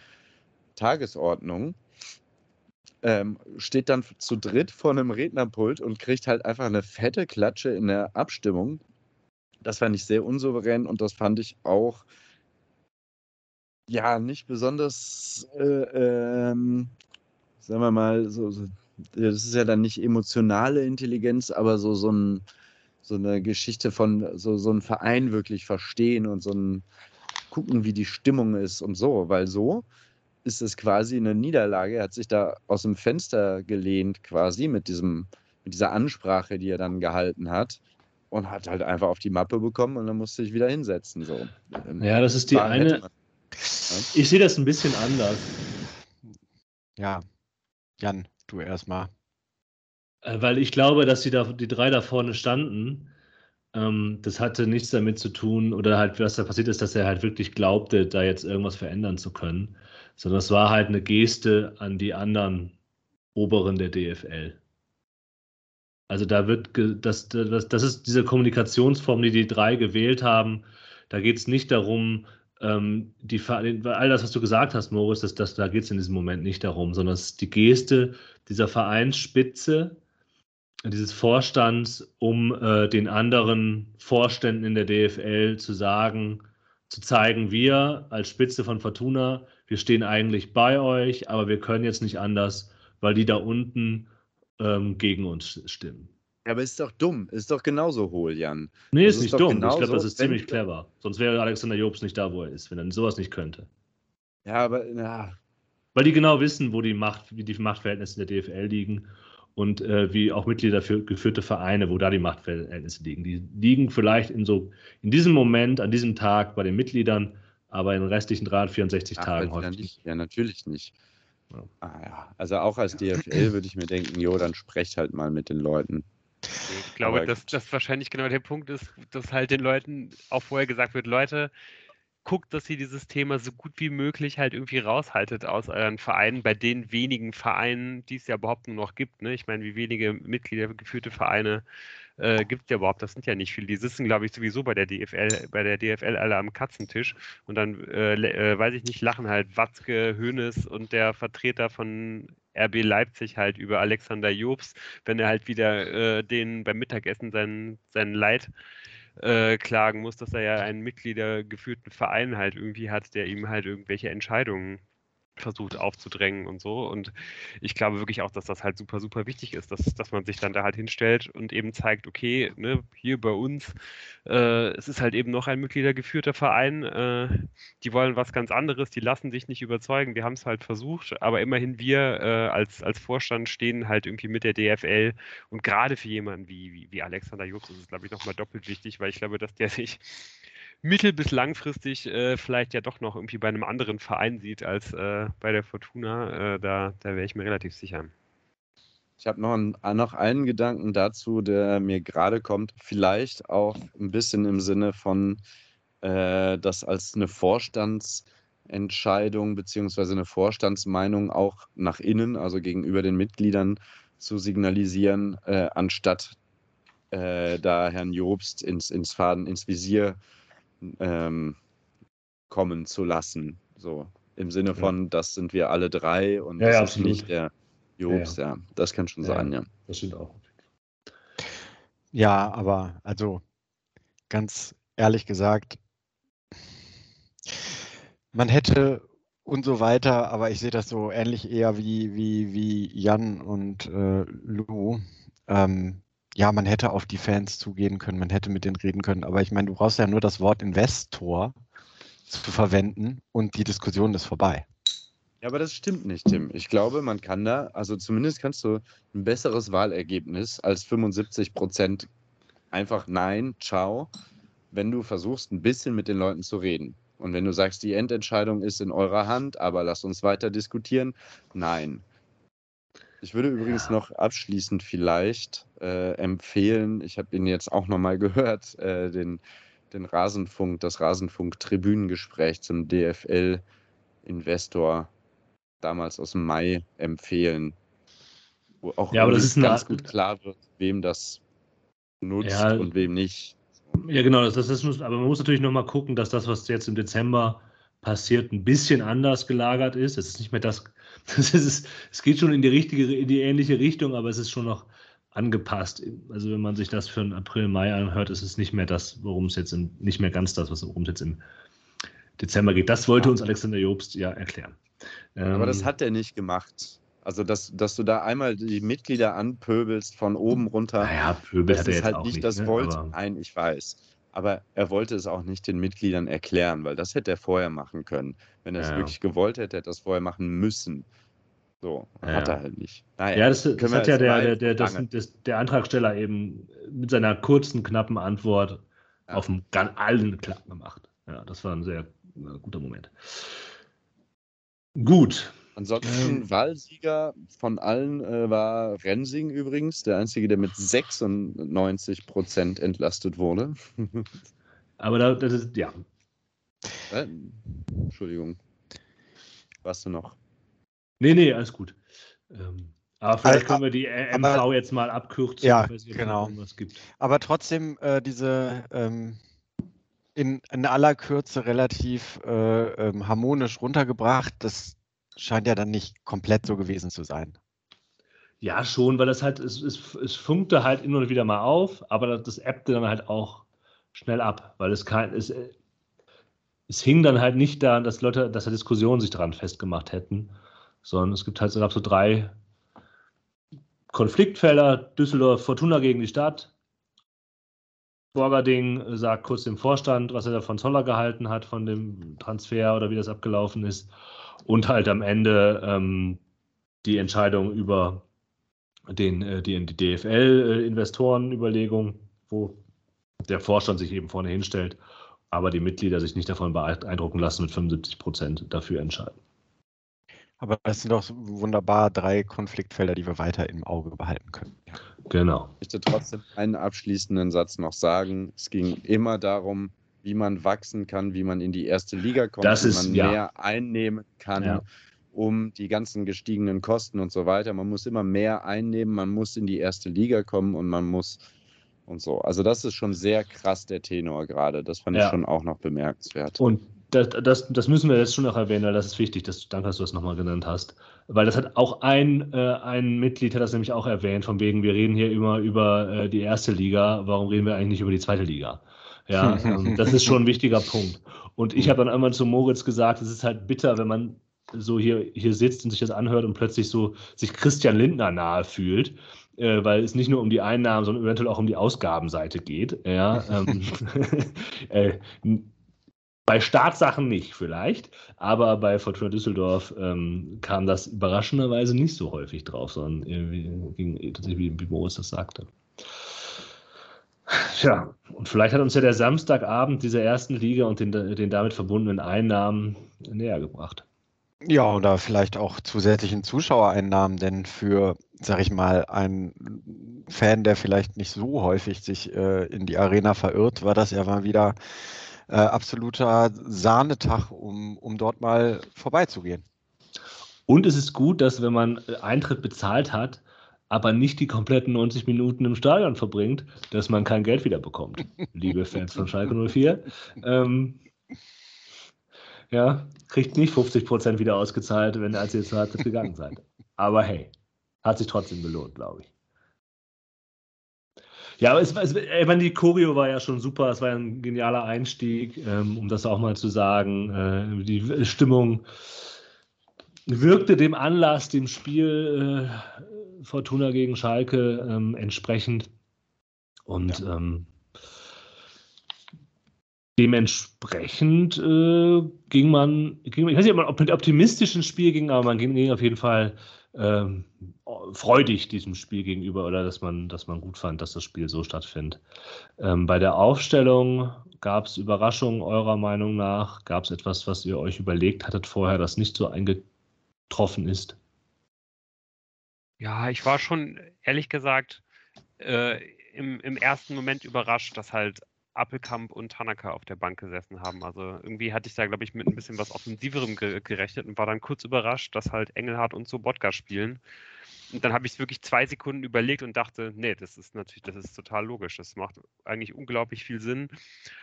Tagesordnung, ähm, steht dann zu dritt vor einem Rednerpult und kriegt halt einfach eine fette Klatsche in der Abstimmung. Das fand ich sehr unsouverän und das fand ich auch ja nicht besonders, äh, ähm, sagen wir mal, so, so, das ist ja dann nicht emotionale Intelligenz, aber so, so ein so eine Geschichte von so, so einem Verein wirklich verstehen und so ein gucken, wie die Stimmung ist und so, weil so ist es quasi eine Niederlage. Er hat sich da aus dem Fenster gelehnt, quasi mit diesem, mit dieser Ansprache, die er dann gehalten hat. Und hat halt einfach auf die Mappe bekommen und dann musste ich wieder hinsetzen. So. Ähm, ja, das ist die eine. Man, ich sehe das ein bisschen anders. Ja, Jan, du erstmal. Äh, weil ich glaube, dass die, da, die drei da vorne standen. Ähm, das hatte nichts damit zu tun, oder halt, was da passiert ist, dass er halt wirklich glaubte, da jetzt irgendwas verändern zu können. Sondern es war halt eine Geste an die anderen Oberen der DFL. Also da wird, das, das, das ist diese Kommunikationsform, die die drei gewählt haben. Da geht es nicht darum, ähm, die, all das, was du gesagt hast, Moritz, das, das, da geht es in diesem Moment nicht darum, sondern es ist die Geste dieser Vereinsspitze, dieses Vorstands, um äh, den anderen Vorständen in der DFL zu sagen, zu zeigen, wir als Spitze von Fortuna, wir stehen eigentlich bei euch, aber wir können jetzt nicht anders, weil die da unten ähm, gegen uns stimmen. Ja, aber ist doch dumm. Ist doch genauso hohl, Jan. Nee, ist, ist nicht dumm. Ich glaube, das ist ziemlich clever. Sonst wäre Alexander Jobs nicht da, wo er ist, wenn er sowas nicht könnte. Ja, aber ja. Weil die genau wissen, wo die Macht, wie die Machtverhältnisse in der DFL liegen und äh, wie auch Mitglieder für geführte Vereine, wo da die Machtverhältnisse liegen. Die liegen vielleicht in so in diesem Moment, an diesem Tag bei den Mitgliedern, aber in den restlichen 364 Ach, Tagen häufig nicht. Ja, natürlich nicht. Ja. Ah, ja. Also auch als DFL würde ich mir denken, jo, dann sprecht halt mal mit den Leuten. Ich glaube, dass das wahrscheinlich genau der Punkt ist, dass halt den Leuten auch vorher gesagt wird, Leute, guckt, dass ihr dieses Thema so gut wie möglich halt irgendwie raushaltet aus euren Vereinen, bei den wenigen Vereinen, die es ja überhaupt nur noch gibt. Ne? Ich meine, wie wenige Mitglieder geführte Vereine äh, gibt es ja überhaupt? Das sind ja nicht viele. Die sitzen, glaube ich, sowieso bei der DFL, bei der DFL alle am Katzentisch und dann, äh, äh, weiß ich nicht, lachen halt Watzke, Hoeneß und der Vertreter von RB Leipzig halt über Alexander Jobs, wenn er halt wieder äh, den beim Mittagessen sein, sein Leid äh, klagen muss, dass er ja einen mitgliedergeführten Verein halt irgendwie hat, der ihm halt irgendwelche Entscheidungen versucht aufzudrängen und so. Und ich glaube wirklich auch, dass das halt super, super wichtig ist, dass, dass man sich dann da halt hinstellt und eben zeigt, okay, ne, hier bei uns, äh, es ist halt eben noch ein mitgliedergeführter Verein, äh, die wollen was ganz anderes, die lassen sich nicht überzeugen, wir haben es halt versucht, aber immerhin wir äh, als, als Vorstand stehen halt irgendwie mit der DFL und gerade für jemanden wie, wie, wie Alexander Jobs ist es, glaube ich, nochmal doppelt wichtig, weil ich glaube, dass der sich mittel- bis langfristig äh, vielleicht ja doch noch irgendwie bei einem anderen Verein sieht als äh, bei der Fortuna. Äh, da da wäre ich mir relativ sicher. Ich habe noch, ein, noch einen Gedanken dazu, der mir gerade kommt. Vielleicht auch ein bisschen im Sinne von, äh, das als eine Vorstandsentscheidung beziehungsweise eine Vorstandsmeinung auch nach innen, also gegenüber den Mitgliedern zu signalisieren, äh, anstatt äh, da Herrn Jobst ins, ins Faden, ins Visier ähm, kommen zu lassen. So im Sinne von, ja. das sind wir alle drei und ja, das ja, ist nicht der Jobs, ja, Das kann schon sein, ja. Das stimmt auch. Ja, aber also ganz ehrlich gesagt, man hätte und so weiter, aber ich sehe das so ähnlich eher wie, wie, wie Jan und äh, Lou. Ähm, ja, man hätte auf die Fans zugehen können, man hätte mit denen reden können, aber ich meine, du brauchst ja nur das Wort Investor zu verwenden und die Diskussion ist vorbei. Ja, aber das stimmt nicht, Tim. Ich glaube, man kann da, also zumindest kannst du ein besseres Wahlergebnis als 75 Prozent einfach Nein, ciao, wenn du versuchst, ein bisschen mit den Leuten zu reden. Und wenn du sagst, die Endentscheidung ist in eurer Hand, aber lasst uns weiter diskutieren, nein. Ich würde übrigens noch abschließend vielleicht äh, empfehlen, ich habe ihn jetzt auch nochmal gehört, äh, den, den Rasenfunk, das Rasenfunk-Tribünengespräch zum DFL-Investor damals aus dem Mai empfehlen. Wo auch ja, aber das ist ganz gut klar wird, wem das nutzt ja, und wem nicht. Ja, genau, das, das ist, aber man muss natürlich nochmal gucken, dass das, was jetzt im Dezember passiert, ein bisschen anders gelagert ist. Es ist nicht mehr das, das ist, es geht schon in die richtige, in die ähnliche Richtung, aber es ist schon noch angepasst. Also wenn man sich das für den April, Mai anhört, ist es nicht mehr das, worum es jetzt im, nicht mehr ganz das, worum es jetzt im Dezember geht. Das wollte uns Alexander Jobst ja erklären. Aber das ähm, hat er nicht gemacht. Also, dass, dass du da einmal die Mitglieder anpöbelst von oben runter. Naja, Pöbel das hat er ist jetzt halt auch nicht nicht, das ne? Nein, ich weiß. Aber er wollte es auch nicht den Mitgliedern erklären, weil das hätte er vorher machen können. Wenn er es Ja. wirklich gewollt hätte, hätte er das vorher machen müssen. So, Ja, hat er halt nicht. Naja, Ja, das, das hat ja der, der, der, das, das, der Antragsteller eben mit seiner kurzen, knappen Antwort Ja. auf dem allen klar gemacht. Ja, das war ein sehr äh, guter Moment. Gut. Ansonsten Ähm. Wahlsieger von allen äh, war Rensing übrigens, der einzige, der mit 96 Prozent entlastet wurde. Aber da, das ist, ja, Äh, Entschuldigung. Was du noch? nee, nee, alles gut. Ähm, aber vielleicht können wir die äh, MV aber- jetzt mal abkürzen. Ja, weiß genau. noch irgendwas gibt. Aber trotzdem äh, diese ähm, in, in aller Kürze relativ äh, ähm, harmonisch runtergebracht, das scheint ja dann nicht komplett so gewesen zu sein. Ja, schon, weil das halt, es, es, es funkte halt immer wieder mal auf, aber das, ebbte dann halt auch schnell ab, weil es kein, es, äh, es hing dann halt nicht daran, dass Leute, dass der Diskussion sich daran festgemacht hätten, sondern es gibt halt gab so drei Konfliktfelder, Düsseldorf, Fortuna gegen die Stadt. Borgerding sagt kurz dem Vorstand, was er da von Zoller gehalten hat, von dem Transfer oder wie das abgelaufen ist. Und halt am Ende ähm, die Entscheidung über den, äh, die, die DFL-Investorenüberlegung, wo der Vorstand sich eben vorne hinstellt, aber die Mitglieder sich nicht davon beeindrucken lassen, mit 75 Prozent dafür entscheiden. Aber das sind doch wunderbar drei Konfliktfelder, die wir weiter im Auge behalten können. Genau. Ich möchte trotzdem einen abschließenden Satz noch sagen. Es ging immer darum, wie man wachsen kann, wie man in die erste Liga kommt, Das wie ist- man ja. mehr einnehmen kann, Ja. um die ganzen gestiegenen Kosten und so weiter. Man muss immer mehr einnehmen, man muss in die erste Liga kommen und man muss und so. Also das ist schon sehr krass der Tenor gerade. Das fand Ja. ich schon auch noch bemerkenswert. Und das, das, das müssen wir jetzt schon noch erwähnen, weil das ist wichtig. Das, danke, dass du das nochmal genannt hast. Weil das hat auch ein, äh, ein Mitglied hat das nämlich auch erwähnt, von wegen, wir reden hier immer über äh, die erste Liga, warum reden wir eigentlich nicht über die zweite Liga? Ja, ähm, das ist schon ein wichtiger Punkt. Und ich habe dann einmal zu Moritz gesagt, es ist halt bitter, wenn man so hier, hier sitzt und sich das anhört und plötzlich so sich Christian Lindner nahe fühlt, äh, weil es nicht nur um die Einnahmen, sondern eventuell auch um die Ausgabenseite geht. Ja, ähm, äh, bei Staatssachen nicht vielleicht, aber bei Fortuna Düsseldorf ähm, kam das überraschenderweise nicht so häufig drauf, sondern irgendwie, tatsächlich, wie Moritz das sagte. Ja, und vielleicht hat uns ja der Samstagabend dieser ersten Liga und den, den damit verbundenen Einnahmen näher gebracht. Ja, oder vielleicht auch zusätzlichen Zuschauereinnahmen, denn für, sag ich mal, einen Fan, der vielleicht nicht so häufig sich äh, in die Arena verirrt, war das ja mal wieder äh, absoluter Sahnetag, um, um dort mal vorbeizugehen. Und es ist gut, dass wenn man Eintritt bezahlt hat, aber nicht die kompletten 90 Minuten im Stadion verbringt, dass man kein Geld wieder bekommt, liebe Fans von Schalke 04. Ähm, ja, kriegt nicht 50 Prozent wieder ausgezahlt, wenn als ihr zur Halbzeit gegangen seid. Aber hey, hat sich trotzdem gelohnt, glaube ich. Ja, aber es, es, ich meine, die Choreo war ja schon super, es war ein genialer Einstieg, ähm, um das auch mal zu sagen. Äh, die Stimmung wirkte dem Anlass, dem Spiel äh, Fortuna gegen Schalke ähm, entsprechend. Und ja. ähm, dementsprechend äh, ging man, ging, ich weiß nicht, ob man mit optimistischen Spiel ging, aber man ging, ging auf jeden Fall ähm, freudig diesem Spiel gegenüber oder dass man, dass man gut fand, dass das Spiel so stattfindet. Ähm, bei der Aufstellung gab es Überraschungen eurer Meinung nach? Gab es etwas, was ihr euch überlegt hattet vorher, das nicht so eingetroffen ist? Ja, ich war schon ehrlich gesagt äh, im, im ersten Moment überrascht, dass halt Appelkamp und Tanaka auf der Bank gesessen haben. Also irgendwie hatte ich da, glaube ich, mit ein bisschen was Offensiverem gerechnet und war dann kurz überrascht, dass halt Engelhardt und Sobotka spielen. Und dann habe ich es wirklich zwei Sekunden überlegt und dachte, nee, das ist natürlich, das ist total logisch. Das macht eigentlich unglaublich viel Sinn.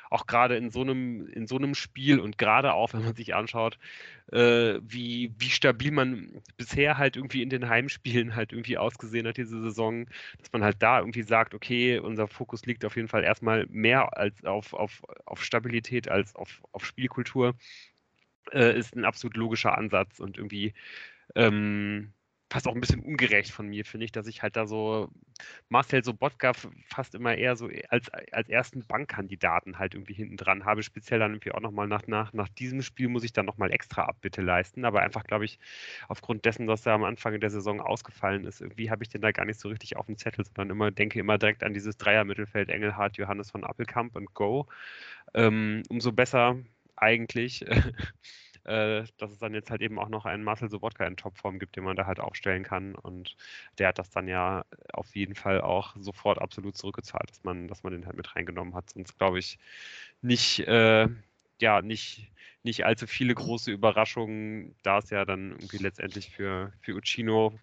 Auch gerade in so einem, in so einem Spiel und gerade auch, wenn man sich anschaut, äh, wie, wie stabil man bisher halt irgendwie in den Heimspielen halt irgendwie ausgesehen hat diese Saison, dass man halt da irgendwie sagt, okay, unser Fokus liegt auf jeden Fall erstmal mehr als auf, auf, auf Stabilität als auf, auf Spielkultur, äh, ist ein absolut logischer Ansatz und irgendwie ähm, fast auch ein bisschen ungerecht von mir, finde ich, dass ich halt da so Marcel Sobotka fast immer eher so als, als ersten Bankkandidaten halt irgendwie hinten dran habe. Speziell dann irgendwie auch nochmal nach, nach, nach diesem Spiel muss ich dann nochmal extra Abbitte leisten. Aber einfach, glaube ich, aufgrund dessen, dass er am Anfang der Saison ausgefallen ist, irgendwie habe ich den da gar nicht so richtig auf dem Zettel, sondern immer denke immer direkt an dieses Dreier-Mittelfeld Engelhardt, Johannes von Appelkamp und Go. Ähm, umso besser eigentlich. äh, dass es dann jetzt halt eben auch noch einen Marcel Sobotka in Topform gibt, den man da halt aufstellen kann. Und der hat das dann ja auf jeden Fall auch sofort absolut zurückgezahlt, dass man, dass man den halt mit reingenommen hat. Sonst glaube ich nicht, äh, ja, nicht, nicht allzu viele große Überraschungen, da es ja dann irgendwie letztendlich für, für Uccino,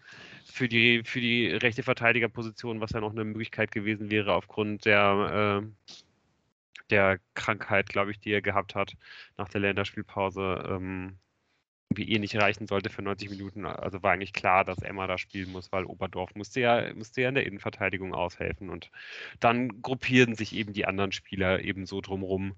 für die, für die rechte Verteidigerposition, was ja noch eine Möglichkeit gewesen wäre aufgrund der äh, der Krankheit, glaube ich, die er gehabt hat nach der Länderspielpause, ähm, wie eh nicht reichen sollte für 90 Minuten. Also war eigentlich klar, dass Emma da spielen muss, weil Oberdorf musste ja, musste ja in der Innenverteidigung aushelfen. Und dann gruppierten sich eben die anderen Spieler eben so drumrum.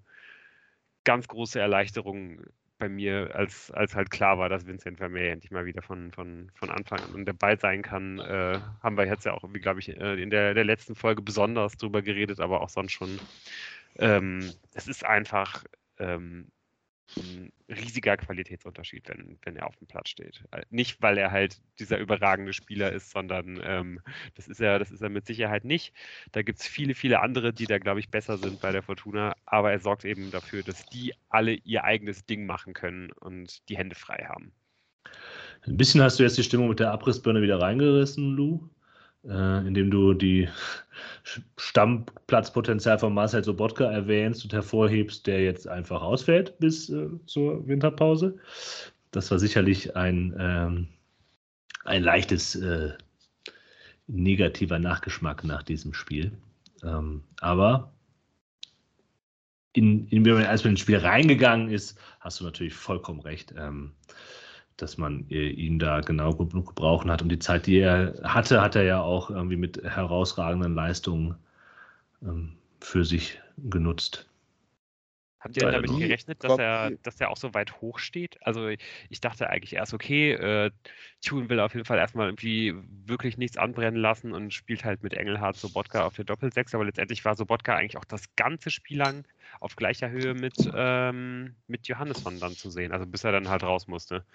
Ganz große Erleichterung bei mir, als, als halt klar war, dass Vincent Vermeer endlich mal wieder von, von, von Anfang an dabei sein kann. Äh, haben wir jetzt ja auch, glaube ich, äh, in der, der letzten Folge besonders drüber geredet, aber auch sonst schon ähm, es ist einfach ähm, ein riesiger Qualitätsunterschied, wenn, wenn er auf dem Platz steht. Äh, nicht, weil er halt dieser überragende Spieler ist, sondern ähm, das, ist er, das ist er mit Sicherheit nicht. Da gibt es viele, viele andere, die da, glaube ich, besser sind bei der Fortuna, aber er sorgt eben dafür, dass die alle ihr eigenes Ding machen können und die Hände frei haben. Ein bisschen hast du jetzt die Stimmung mit der Abrissbirne wieder reingerissen, Lou äh, indem du die Stammplatzpotenzial von Marcel Sobotka erwähnst und hervorhebst, der jetzt einfach ausfällt bis äh, zur Winterpause. Das war sicherlich ein, ähm, ein leichtes äh, negativer Nachgeschmack nach diesem Spiel. Ähm, aber in, in, als man ins Spiel reingegangen ist, hast du natürlich vollkommen recht. Ähm, dass man äh, ihn da genau genug gebrauchen hat. Und die Zeit, die er hatte, hat er ja auch irgendwie mit herausragenden Leistungen ähm, für sich genutzt. Habt ihr denn damit gerechnet, dass er, dass er auch so weit hoch steht? Also ich dachte eigentlich erst, okay, äh, Tune will auf jeden Fall erstmal irgendwie wirklich nichts anbrennen lassen und spielt halt mit Engelhardt Sobotka auf der Doppelsechs, aber letztendlich war Sobotka eigentlich auch das ganze Spiel lang auf gleicher Höhe mit, ähm, mit Johannesson dann zu sehen, also bis er dann halt raus musste.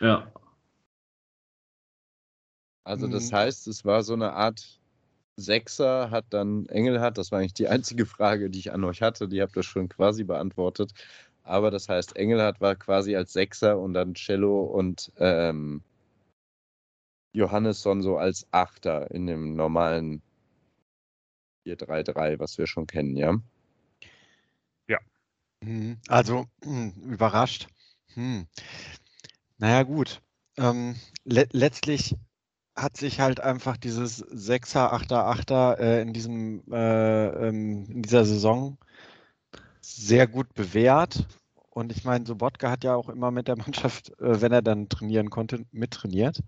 Ja. Also das Mhm. heißt, es war so eine Art Sechser, hat dann Engelhardt, das war eigentlich die einzige Frage, die ich an euch hatte, die habt ihr schon quasi beantwortet. Aber das heißt, Engelhardt war quasi als Sechser und dann Cello und ähm, Johannesson so als Achter in dem normalen 4-3-3, was wir schon kennen, ja? Mhm. Also überrascht. Hm. Naja, gut. Ähm, le letztlich hat sich halt einfach dieses Sechser, Achter, Achter äh, in diesem äh, ähm, in dieser Saison sehr gut bewährt. Und ich meine, Sobotka hat ja auch immer mit der Mannschaft, äh, wenn er dann trainieren konnte, mittrainiert.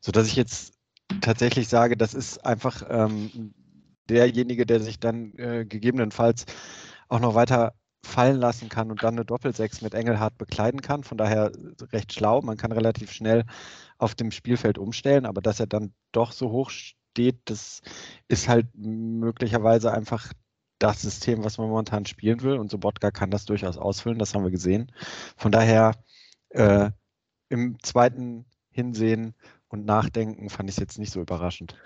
Sodass ich jetzt tatsächlich sage, das ist einfach ähm, derjenige, der sich dann äh, gegebenenfalls auch noch weiter fallen lassen kann und dann eine Doppelsechs mit Engelhardt bekleiden kann. Von daher recht schlau. Man kann relativ schnell auf dem Spielfeld umstellen, aber dass er dann doch so hoch steht, das ist halt möglicherweise einfach das System, was man momentan spielen will. Und Sobotka kann das durchaus ausfüllen, das haben wir gesehen. Von daher äh, im zweiten Hinsehen und Nachdenken fand ich es jetzt nicht so überraschend.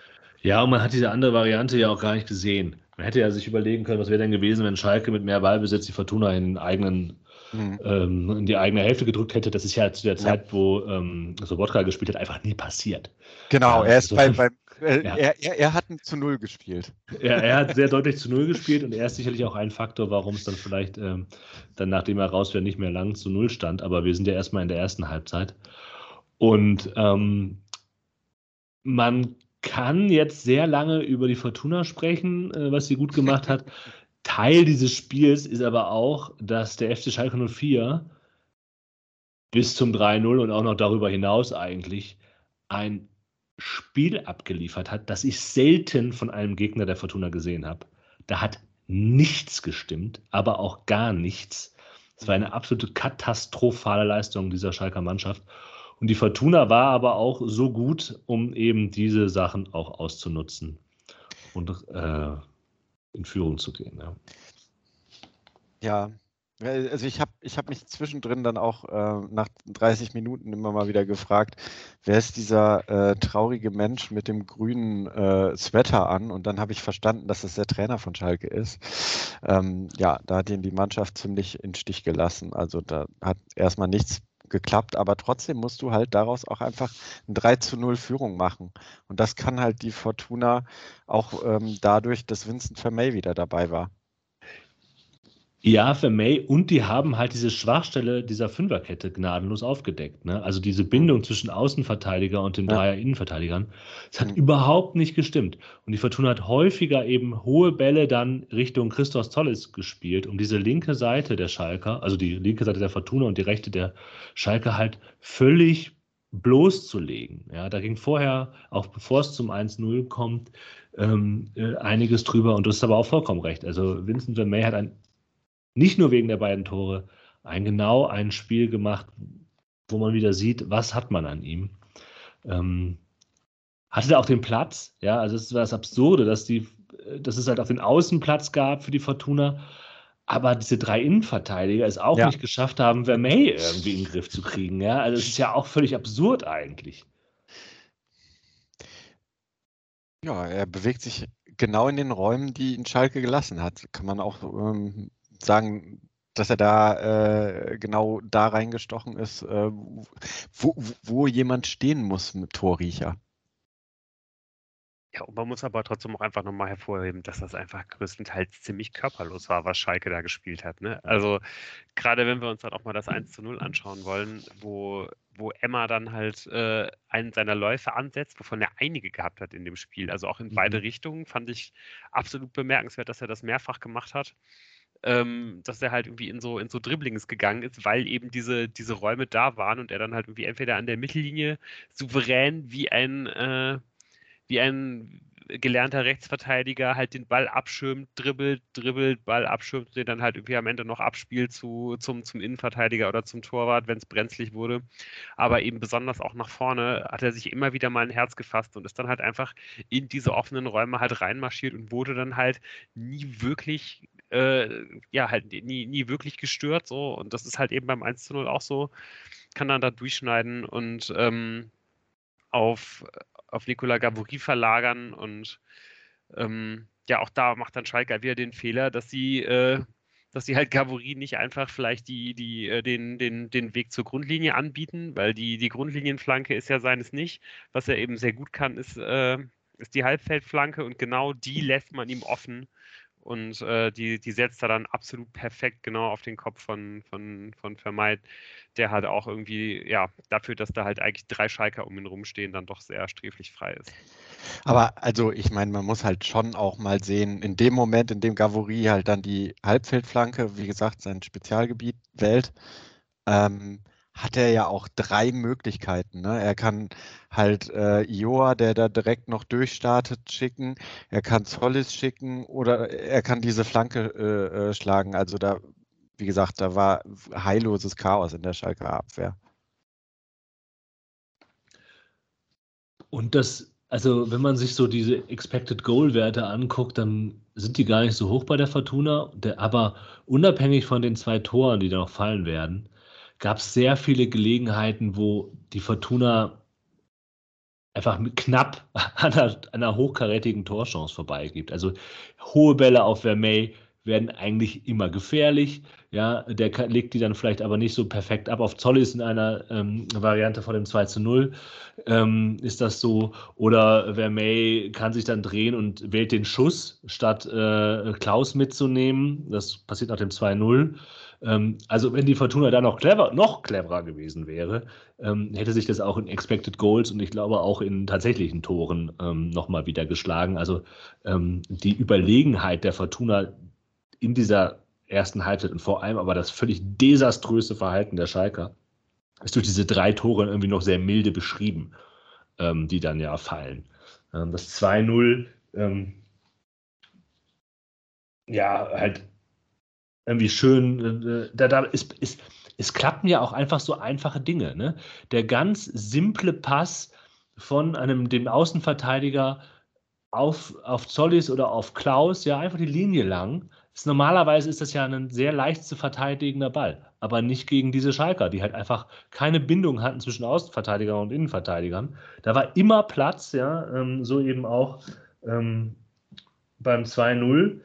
Ja, und man hat diese andere Variante ja auch gar nicht gesehen. Man hätte ja sich überlegen können, was wäre denn gewesen, wenn Schalke mit mehr Ballbesitz die Fortuna in, eigenen, Mhm. ähm, in die eigene Hälfte gedrückt hätte. Das ist ja zu der Ja. Zeit, wo ähm, Sobotka gespielt hat, einfach nie passiert. Genau, Ja, er ist also- bei, beim, äh, Ja. er, er, er hat zu Null gespielt. Er, er hat sehr deutlich zu Null gespielt und er ist sicherlich auch ein Faktor, warum es dann vielleicht ähm, dann, nachdem er raus wäre, nicht mehr lang zu Null stand. Aber wir sind ja erstmal in der ersten Halbzeit. Und ähm, man kann jetzt sehr lange über die Fortuna sprechen, äh, was sie gut gemacht hat. Teil dieses Spiels ist aber auch, dass der FC Schalke 04 bis zum 3-0 und auch noch darüber hinaus eigentlich ein Spiel abgeliefert hat, das ich selten von einem Gegner der Fortuna gesehen habe. Da hat nichts gestimmt, aber auch gar nichts. Es war eine absolute katastrophale Leistung dieser Schalker Mannschaft. Und die Fortuna war aber auch so gut, um eben diese Sachen auch auszunutzen und äh, in Führung zu gehen. Ja. Ja, also ich habe ich hab mich zwischendrin dann auch äh, nach 30 Minuten immer mal wieder gefragt, wer ist dieser äh, traurige Mensch mit dem grünen äh, Sweater an? Und dann habe ich verstanden, dass es der Trainer von Schalke ist. Ähm, ja, da hat ihn die Mannschaft ziemlich in Stich gelassen. Also da hat erstmal nichts geklappt, aber trotzdem musst du halt daraus auch einfach ein 3 zu 0 Führung machen. Und das kann halt die Fortuna auch ähm, dadurch, dass Vincent Vermey wieder dabei war. Ja, für May und die haben halt diese Schwachstelle dieser Fünferkette gnadenlos aufgedeckt. Ne? Also diese Bindung zwischen Außenverteidiger und den Ja. Dreier Innenverteidigern. Das hat Mhm. überhaupt nicht gestimmt. Und die Fortuna hat häufiger eben hohe Bälle dann Richtung Christos Tolles gespielt, um diese linke Seite der Schalker, also die linke Seite der Fortuna und die rechte der Schalker halt völlig bloßzulegen. Ja, da ging vorher, auch bevor es zum 1-0 kommt, ähm, äh, einiges drüber und du hast aber auch vollkommen recht. Also Vincent Vermey hat ein nicht nur wegen der beiden Tore, ein genau ein Spiel gemacht, wo man wieder sieht, was hat man an ihm. Ähm, hatte da auch den Platz, ja, also es war das Absurde, dass die, dass es halt auch den Außenplatz gab für die Fortuna, aber diese drei Innenverteidiger es auch Ja. nicht geschafft haben, Vermey irgendwie in den Griff zu kriegen, ja, also es ist ja auch völlig absurd eigentlich. Ja, er bewegt sich genau in den Räumen, die ihn Schalke gelassen hat. Kann man auch ähm, sagen, dass er da äh, genau da reingestochen ist, äh, wo, wo- jemand stehen muss mit Torriecher. Ja, und man muss aber trotzdem auch einfach nochmal hervorheben, dass das einfach größtenteils ziemlich körperlos war, was Schalke da gespielt hat. Ne? Also gerade wenn wir uns dann auch mal das 1 zu 0 anschauen wollen, wo, wo Emma dann halt äh, einen seiner Läufe ansetzt, wovon er einige gehabt hat in dem Spiel. Also auch in beide Mhm. Richtungen fand ich absolut bemerkenswert, dass er das mehrfach gemacht hat. Ähm, dass er halt irgendwie in so, in so Dribblings gegangen ist, weil eben diese, diese Räume da waren und er dann halt irgendwie entweder an der Mittellinie souverän wie ein, äh, wie ein gelernter Rechtsverteidiger halt den Ball abschirmt, dribbelt, dribbelt, Ball abschirmt, den dann halt irgendwie am Ende noch abspielt zu, zum, zum Innenverteidiger oder zum Torwart, wenn es brenzlig wurde. Aber eben besonders auch nach vorne hat er sich immer wieder mal ein Herz gefasst und ist dann halt einfach in diese offenen Räume halt reinmarschiert und wurde dann halt nie wirklich äh, ja, halt nie, nie wirklich gestört. So. Und das ist halt eben beim 1 zu 0 auch so. Kann dann da durchschneiden und ähm, auf, auf Nicola Gavori verlagern. Und ähm, ja, auch da macht dann Schalke halt wieder den Fehler, dass sie, äh, dass sie halt Gavori nicht einfach vielleicht die, die, äh, den, den, den Weg zur Grundlinie anbieten, weil die, die Grundlinienflanke ist ja seines nicht. Was er eben sehr gut kann, ist, äh, ist die Halbfeldflanke und genau die lässt man ihm offen und äh, die, die setzt er dann absolut perfekt genau auf den Kopf von, von, von Vermeid, der halt auch irgendwie, ja, dafür, dass da halt eigentlich drei Schalker um ihn rumstehen, dann doch sehr sträflich frei ist. Aber also ich meine, man muss halt schon auch mal sehen, in dem Moment, in dem Gavori halt dann die Halbfeldflanke, wie gesagt, sein Spezialgebiet wählt, ähm, hat er ja auch drei Möglichkeiten. Ne? Er kann halt äh, Ioa, der da direkt noch durchstartet, schicken. Er kann Zollis schicken oder er kann diese Flanke äh, äh, schlagen. Also da, wie gesagt, da war heilloses Chaos in der Schalker Abwehr. Und das, also wenn man sich so diese Expected Goal-Werte anguckt, dann sind die gar nicht so hoch bei der Fortuna. Der, aber unabhängig von den zwei Toren, die da noch fallen werden, gab es sehr viele Gelegenheiten, wo die Fortuna einfach knapp an einer, einer hochkarätigen Torchance vorbeigibt. Also hohe Bälle auf Vermey werden eigentlich immer gefährlich. Ja, der legt die dann vielleicht aber nicht so perfekt ab. Auf Zollis in einer ähm, Variante von dem 2 zu 0 ähm, ist das so. Oder Vermey kann sich dann drehen und wählt den Schuss, statt äh, Klaus mitzunehmen. Das passiert nach dem 2-0. Ähm, also wenn die Fortuna da noch clever, noch cleverer gewesen wäre, ähm, hätte sich das auch in Expected Goals und ich glaube auch in tatsächlichen Toren ähm, nochmal wieder geschlagen. Also ähm, die Überlegenheit der Fortuna in dieser ersten Halbzeit und vor allem aber das völlig desaströse Verhalten der Schalker ist durch diese drei Tore irgendwie noch sehr milde beschrieben, ähm, die dann ja fallen. Ähm, das 2-0 ja, halt irgendwie schön, äh, da, da ist, ist, es klappen ja auch einfach so einfache Dinge. Ne? Der ganz simple Pass von einem, dem Außenverteidiger auf, auf Zollis oder auf Klaus, ja, einfach die Linie lang. Ist, normalerweise ist das ja ein sehr leicht zu verteidigender Ball, aber nicht gegen diese Schalker, die halt einfach keine Bindung hatten zwischen Außenverteidigern und Innenverteidigern. Da war immer Platz, ja, ähm, so eben auch ähm, beim 2-0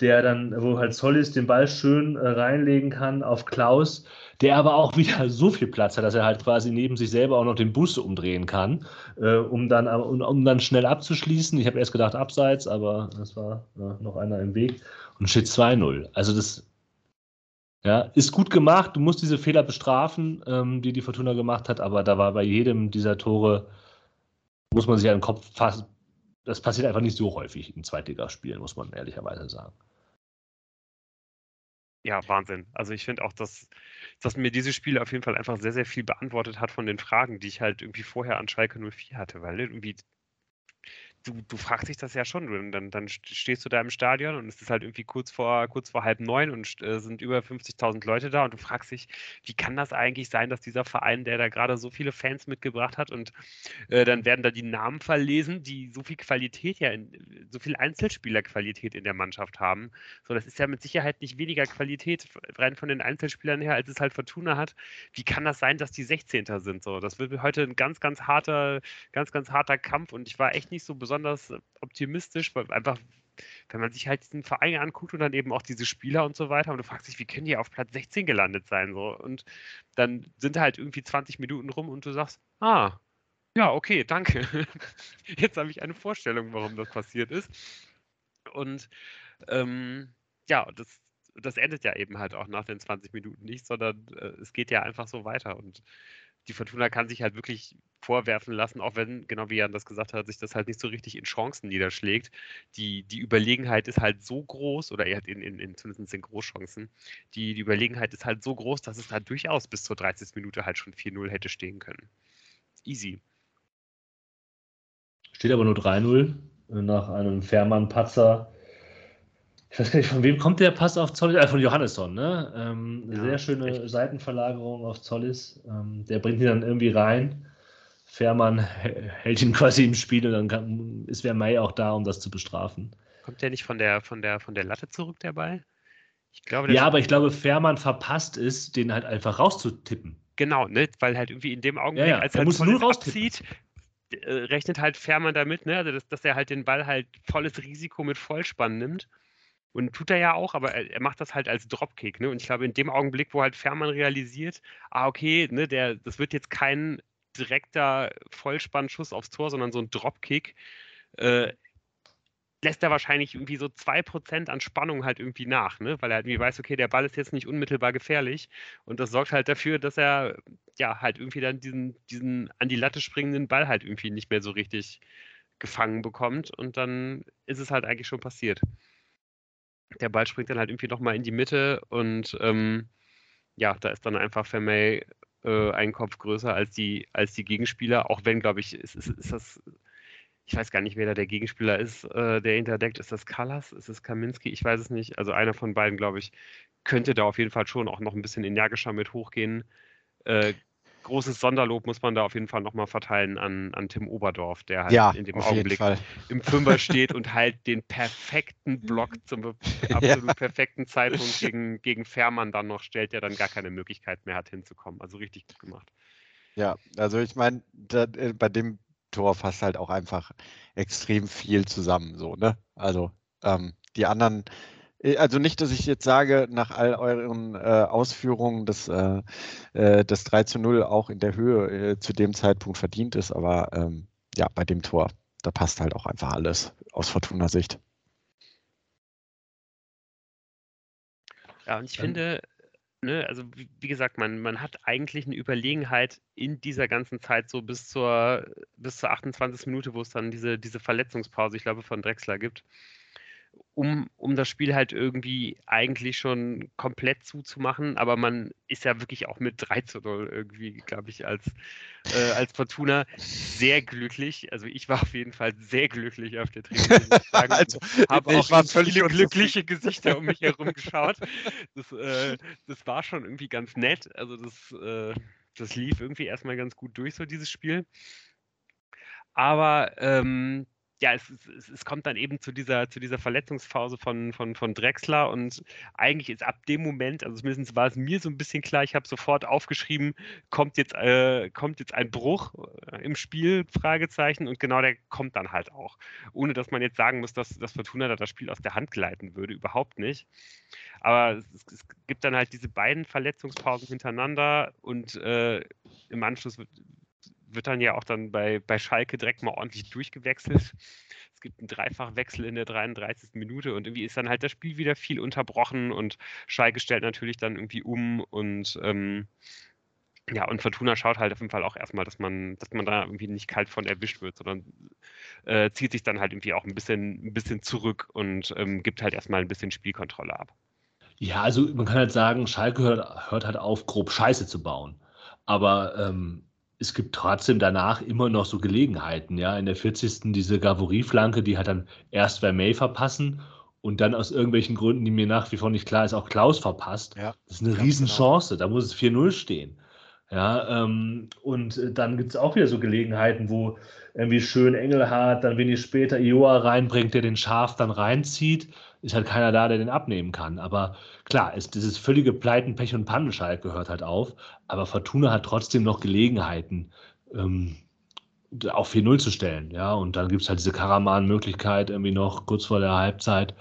der dann, wo halt Sollis den Ball schön äh, reinlegen kann auf Klaus, der aber auch wieder so viel Platz hat, dass er halt quasi neben sich selber auch noch den Bus umdrehen kann, äh, um, dann, um, um dann schnell abzuschließen. Ich habe erst gedacht abseits, aber das war ja, noch einer im Weg und steht 2-0. Also das ja, ist gut gemacht. Du musst diese Fehler bestrafen, ähm, die die Fortuna gemacht hat, aber da war bei jedem dieser Tore, muss man sich an den Kopf fassen. Das passiert einfach nicht so häufig in Zweitligaspielen, muss man ehrlicherweise sagen ja, Wahnsinn. Also ich finde auch, dass, dass mir dieses Spiel auf jeden Fall einfach sehr, sehr viel beantwortet hat von den Fragen, die ich halt irgendwie vorher an Schalke 04 hatte, weil irgendwie du, du fragst dich das ja schon. Du, dann, dann stehst du da im Stadion und es ist halt irgendwie kurz vor, kurz vor halb neun und äh, sind über 50.000 Leute da und du fragst dich, wie kann das eigentlich sein, dass dieser Verein, der da gerade so viele Fans mitgebracht hat und äh, dann werden da die Namen verlesen, die so viel Qualität ja, in, so viel Einzelspielerqualität in der Mannschaft haben. So, das ist ja mit Sicherheit nicht weniger Qualität rein von den Einzelspielern her, als es halt Fortuna hat. Wie kann das sein, dass die 16. sind? So, das wird heute ein ganz, ganz harter, ganz, ganz harter Kampf und ich war echt nicht so besonders besonders optimistisch, weil einfach, wenn man sich halt diesen Verein anguckt und dann eben auch diese Spieler und so weiter und du fragst dich, wie können die auf Platz 16 gelandet sein? So. Und dann sind halt irgendwie 20 Minuten rum und du sagst, ah, ja, okay, danke. Jetzt habe ich eine Vorstellung, warum das passiert ist. Und ähm, ja, das, das endet ja eben halt auch nach den 20 Minuten nicht, sondern äh, es geht ja einfach so weiter. Und die Fortuna kann sich halt wirklich vorwerfen lassen, auch wenn, genau wie Jan das gesagt hat, sich das halt nicht so richtig in Chancen niederschlägt. Die, die Überlegenheit ist halt so groß, oder er hat in, in, in zumindest in Großchancen, die, die Überlegenheit ist halt so groß, dass es da durchaus bis zur 30. Minute halt schon 4-0 hätte stehen können. Easy. Steht aber nur 3-0. nach einem Fährmann-Patzer. Ich weiß gar nicht, von wem kommt der Pass auf Zollis? Äh, von Johannesson, ne? Ähm, ja, sehr schöne echt. Seitenverlagerung auf Zollis. Ähm, der bringt ihn dann irgendwie rein. Fährmann hält ihn quasi im Spiel und dann kann, ist Vermey auch da, um das zu bestrafen. Kommt der nicht von der, von der, von der Latte zurück, der Ball? Ich glaube, ja, aber ich glaube, Fährmann verpasst es, den halt einfach rauszutippen. Genau, ne? weil halt irgendwie in dem Augenblick, ja, ja. als er halt muss nur rauszieht, äh, rechnet halt Fährmann damit, ne? also dass, dass er halt den Ball halt volles Risiko mit Vollspann nimmt. Und tut er ja auch, aber er, er, macht das halt als Dropkick. Ne? Und ich glaube, in dem Augenblick, wo halt Fährmann realisiert, ah, okay, ne, der, das wird jetzt kein direkter Vollspannschuss aufs Tor, sondern so ein Dropkick, äh, lässt er wahrscheinlich irgendwie so 2% an Spannung halt irgendwie nach, ne? weil er halt irgendwie weiß, okay, der Ball ist jetzt nicht unmittelbar gefährlich und das sorgt halt dafür, dass er ja halt irgendwie dann diesen, diesen an die Latte springenden Ball halt irgendwie nicht mehr so richtig gefangen bekommt und dann ist es halt eigentlich schon passiert. Der Ball springt dann halt irgendwie nochmal in die Mitte und ähm, ja, da ist dann einfach Vermey äh, einen Kopf größer als die, als die Gegenspieler, auch wenn, glaube ich, ist, ist, ist das ich weiß gar nicht, wer da der Gegenspieler ist, äh, der interdeckt. Ist das Kallas? Ist es Kaminski? Ich weiß es nicht. Also einer von beiden, glaube ich, könnte da auf jeden Fall schon auch noch ein bisschen energischer mit hochgehen. Äh, großes Sonderlob muss man da auf jeden Fall nochmal verteilen an, an Tim Oberdorf, der halt ja, in dem Augenblick im Fünfer steht und halt den perfekten Block zum absolut ja. perfekten Zeitpunkt gegen, gegen Fährmann dann noch stellt, der dann gar keine Möglichkeit mehr hat hinzukommen. Also richtig gut gemacht. Ja, also ich meine, äh, bei dem Tor fasst halt auch einfach extrem viel zusammen. So, ne? Also ähm, die anderen, also nicht, dass ich jetzt sage, nach all euren äh, Ausführungen, dass äh, äh das 3 zu 0 auch in der Höhe äh, zu dem Zeitpunkt verdient ist, aber ähm, ja, bei dem Tor, da passt halt auch einfach alles aus Fortuna-Sicht. Ja, und ich finde, ne, also wie, wie, gesagt, man, man hat eigentlich eine Überlegenheit in dieser ganzen Zeit so bis zur, bis zur 28. Minute, wo es dann diese, diese Verletzungspause, ich glaube, von Drexler gibt um, um das Spiel halt irgendwie eigentlich schon komplett zuzumachen. Aber man ist ja wirklich auch mit 3 zu 0 irgendwie, glaube ich, als, äh, als Fortuna sehr glücklich. Also ich war auf jeden Fall sehr glücklich auf der Tribüne. also, habe auch war viele glückliche Gesichter um mich herum geschaut. Das, äh, das war schon irgendwie ganz nett. Also das, äh, das lief irgendwie erstmal ganz gut durch, so dieses Spiel. Aber ähm, ja, es, es, es, kommt dann eben zu dieser, zu dieser Verletzungsphase von, von, von Drexler und eigentlich ist ab dem Moment, also zumindest war es mir so ein bisschen klar, ich habe sofort aufgeschrieben, kommt jetzt, äh, kommt jetzt ein Bruch äh, im Spiel, Fragezeichen, und genau der kommt dann halt auch. Ohne dass man jetzt sagen muss, dass, dass Fortuna da das Spiel aus der Hand gleiten würde, überhaupt nicht. Aber es, es gibt dann halt diese beiden Verletzungspausen hintereinander und äh, im Anschluss wird, wird dann ja auch dann bei, bei Schalke direkt mal ordentlich durchgewechselt. Es gibt einen Dreifachwechsel in der 33. Minute und irgendwie ist dann halt das Spiel wieder viel unterbrochen und Schalke stellt natürlich dann irgendwie um und ähm, ja, und Fortuna schaut halt auf jeden Fall auch erstmal, dass man, dass man da irgendwie nicht kalt von erwischt wird, sondern äh, zieht sich dann halt irgendwie auch ein bisschen, ein bisschen zurück und ähm, gibt halt erstmal ein bisschen Spielkontrolle ab. Ja, also man kann halt sagen, Schalke hört, hört halt auf, grob Scheiße zu bauen. Aber ähm, es gibt trotzdem danach immer noch so Gelegenheiten, ja. In der 40. diese Gavory-Flanke, die hat dann erst Vermey verpassen und dann aus irgendwelchen Gründen, die mir nach wie vor nicht klar ist, auch Klaus verpasst. Ja, das ist eine Riesenchance, genau. da muss es 4-0 stehen. Ja, ähm, und äh, dann gibt es auch wieder so Gelegenheiten, wo irgendwie schön Engelhardt dann wenig später Ioa reinbringt, der den Schaf dann reinzieht. Ist halt keiner da, der den abnehmen kann. Aber klar, ist dieses völlige Pleiten, Pech und Pannenschalk gehört halt auf. Aber Fortuna hat trotzdem noch Gelegenheiten, ähm, auf 4-0 zu stellen. Ja, und dann gibt es halt diese Karaman-Möglichkeit irgendwie noch kurz vor der Halbzeit.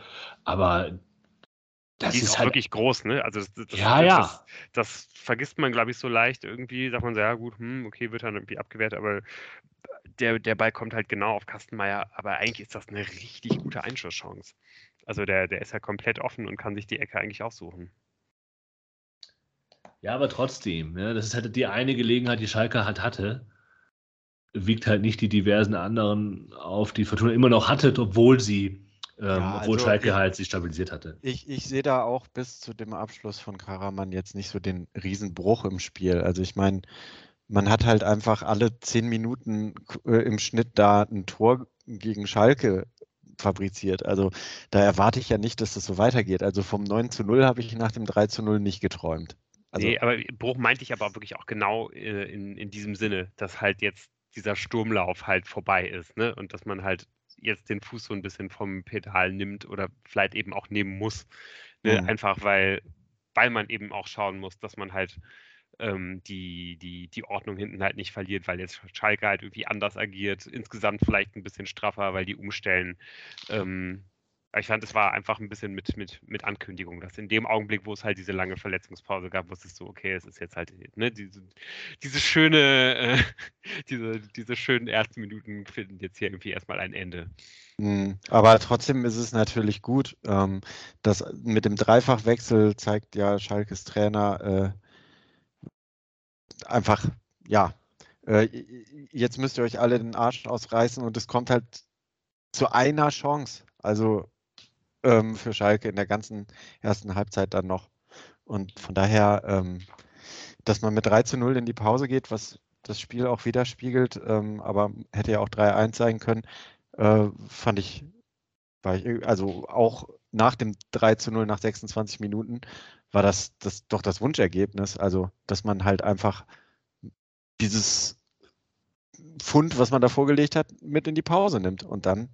Aber das die ist, ist halt wirklich groß, ne? Also das, das, ja, ja. Das, das, vergisst man, glaube ich, so leicht. Irgendwie sagt man so, ja gut, hm, okay, wird dann irgendwie abgewehrt, aber der, der Ball kommt halt genau auf Kastenmeier. Aber eigentlich ist das eine richtig gute Einschusschance. Also der, der ist ja komplett offen und kann sich die Ecke eigentlich aussuchen. Ja, aber trotzdem, ne? das ist halt die eine Gelegenheit, die Schalke halt hatte. Wiegt halt nicht die diversen anderen auf, die Fortuna immer noch hatte, obwohl sie ähm, ja, obwohl also Schalke ich, halt sich stabilisiert hatte. Ich, ich sehe da auch bis zu dem Abschluss von Karaman jetzt nicht so den Riesenbruch im Spiel. Also ich meine, man hat halt einfach alle zehn Minuten äh, im Schnitt da ein Tor gegen Schalke fabriziert. Also da erwarte ich ja nicht, dass das so weitergeht. Also vom 9 zu 0 habe ich nach dem 3 zu 0 nicht geträumt. Also, nee, aber Bruch meinte ich aber wirklich auch genau äh, in, in diesem Sinne, dass halt jetzt dieser Sturmlauf halt vorbei ist, ne? Und dass man halt jetzt den Fuß so ein bisschen vom Pedal nimmt oder vielleicht eben auch nehmen muss. Ne? Mhm. Einfach weil, weil man eben auch schauen muss, dass man halt ähm, die, die, die Ordnung hinten halt nicht verliert, weil jetzt Schalke halt irgendwie anders agiert, insgesamt vielleicht ein bisschen straffer, weil die umstellen. Ähm, ich fand, es war einfach ein bisschen mit, mit, mit Ankündigung, dass in dem Augenblick, wo es halt diese lange Verletzungspause gab, wusstest du, okay, es ist jetzt halt, ne, diese, diese schöne, äh, diese, diese schönen ersten Minuten finden jetzt hier irgendwie erstmal ein Ende. Hm, aber trotzdem ist es natürlich gut, ähm, dass mit dem Dreifachwechsel zeigt ja Schalkes Trainer äh, einfach, ja, äh, jetzt müsst ihr euch alle den Arsch ausreißen und es kommt halt zu einer Chance. Also ähm, für Schalke in der ganzen ersten Halbzeit dann noch. Und von daher, ähm, dass man mit 3 zu 0 in die Pause geht, was das Spiel auch widerspiegelt, ähm, aber hätte ja auch 3-1 sein können, äh, fand ich, ich, also auch nach dem 3 zu 0 nach 26 Minuten war das, das doch das Wunschergebnis. Also, dass man halt einfach dieses Fund, was man da vorgelegt hat, mit in die Pause nimmt. Und dann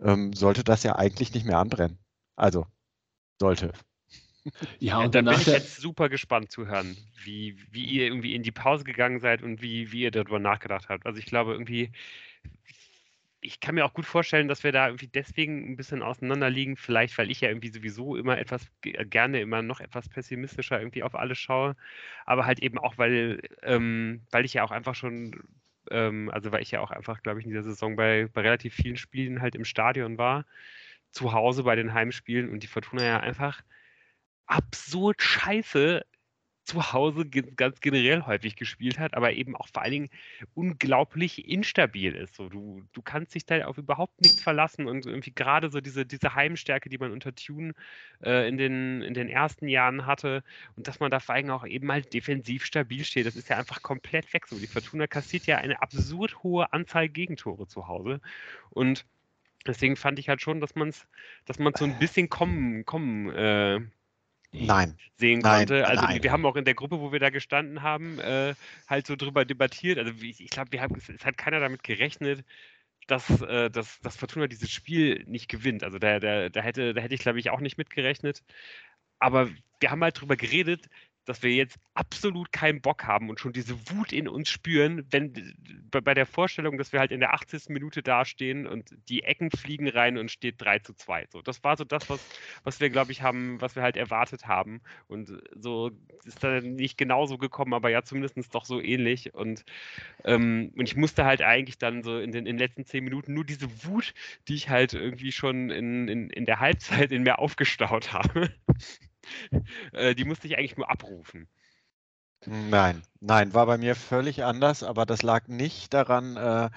ähm, sollte das ja eigentlich nicht mehr anbrennen. Also, sollte. Ja, und ja, da bin ich jetzt super gespannt zu hören, wie, wie ihr irgendwie in die Pause gegangen seid und wie, wie ihr darüber nachgedacht habt. Also ich glaube irgendwie, ich kann mir auch gut vorstellen, dass wir da irgendwie deswegen ein bisschen auseinander liegen, vielleicht weil ich ja irgendwie sowieso immer etwas gerne immer noch etwas pessimistischer irgendwie auf alles schaue, aber halt eben auch, weil, ähm, weil ich ja auch einfach schon ähm, also weil ich ja auch einfach, glaube ich, in dieser Saison bei, bei relativ vielen Spielen halt im Stadion war, zu Hause bei den Heimspielen und die Fortuna ja einfach absurd scheiße zu Hause ganz generell häufig gespielt hat, aber eben auch vor allen Dingen unglaublich instabil ist. So, du, du kannst dich da auf überhaupt nichts verlassen und irgendwie gerade so diese, diese Heimstärke, die man unter Tune äh, in, den, in den ersten Jahren hatte und dass man da vor allem auch eben mal defensiv stabil steht, das ist ja einfach komplett weg. So, die Fortuna kassiert ja eine absurd hohe Anzahl Gegentore zu Hause und deswegen fand ich halt schon, dass man es dass man so ein bisschen kommen, kommen äh, Nein. sehen nein, konnte. Also nein. wir haben auch in der Gruppe, wo wir da gestanden haben, äh, halt so drüber debattiert. Also ich, ich glaube, es hat keiner damit gerechnet, dass, äh, dass, dass Fortuna dieses Spiel nicht gewinnt. Also da, da, da hätte, da hätte ich, glaube ich, auch nicht mitgerechnet. Aber wir haben halt drüber geredet, dass wir jetzt absolut keinen Bock haben und schon diese Wut in uns spüren, wenn bei der Vorstellung, dass wir halt in der 80. Minute dastehen und die Ecken fliegen rein und steht 3 zu 2. So, das war so das, was, was wir, glaube ich, haben, was wir halt erwartet haben. Und so ist dann nicht genauso gekommen, aber ja, zumindest doch so ähnlich. Und, ähm, und ich musste halt eigentlich dann so in den, in den letzten zehn Minuten nur diese Wut, die ich halt irgendwie schon in, in, in der Halbzeit in mir aufgestaut habe. Äh, die musste ich eigentlich nur abrufen. Nein, nein, war bei mir völlig anders, aber das lag nicht daran, äh,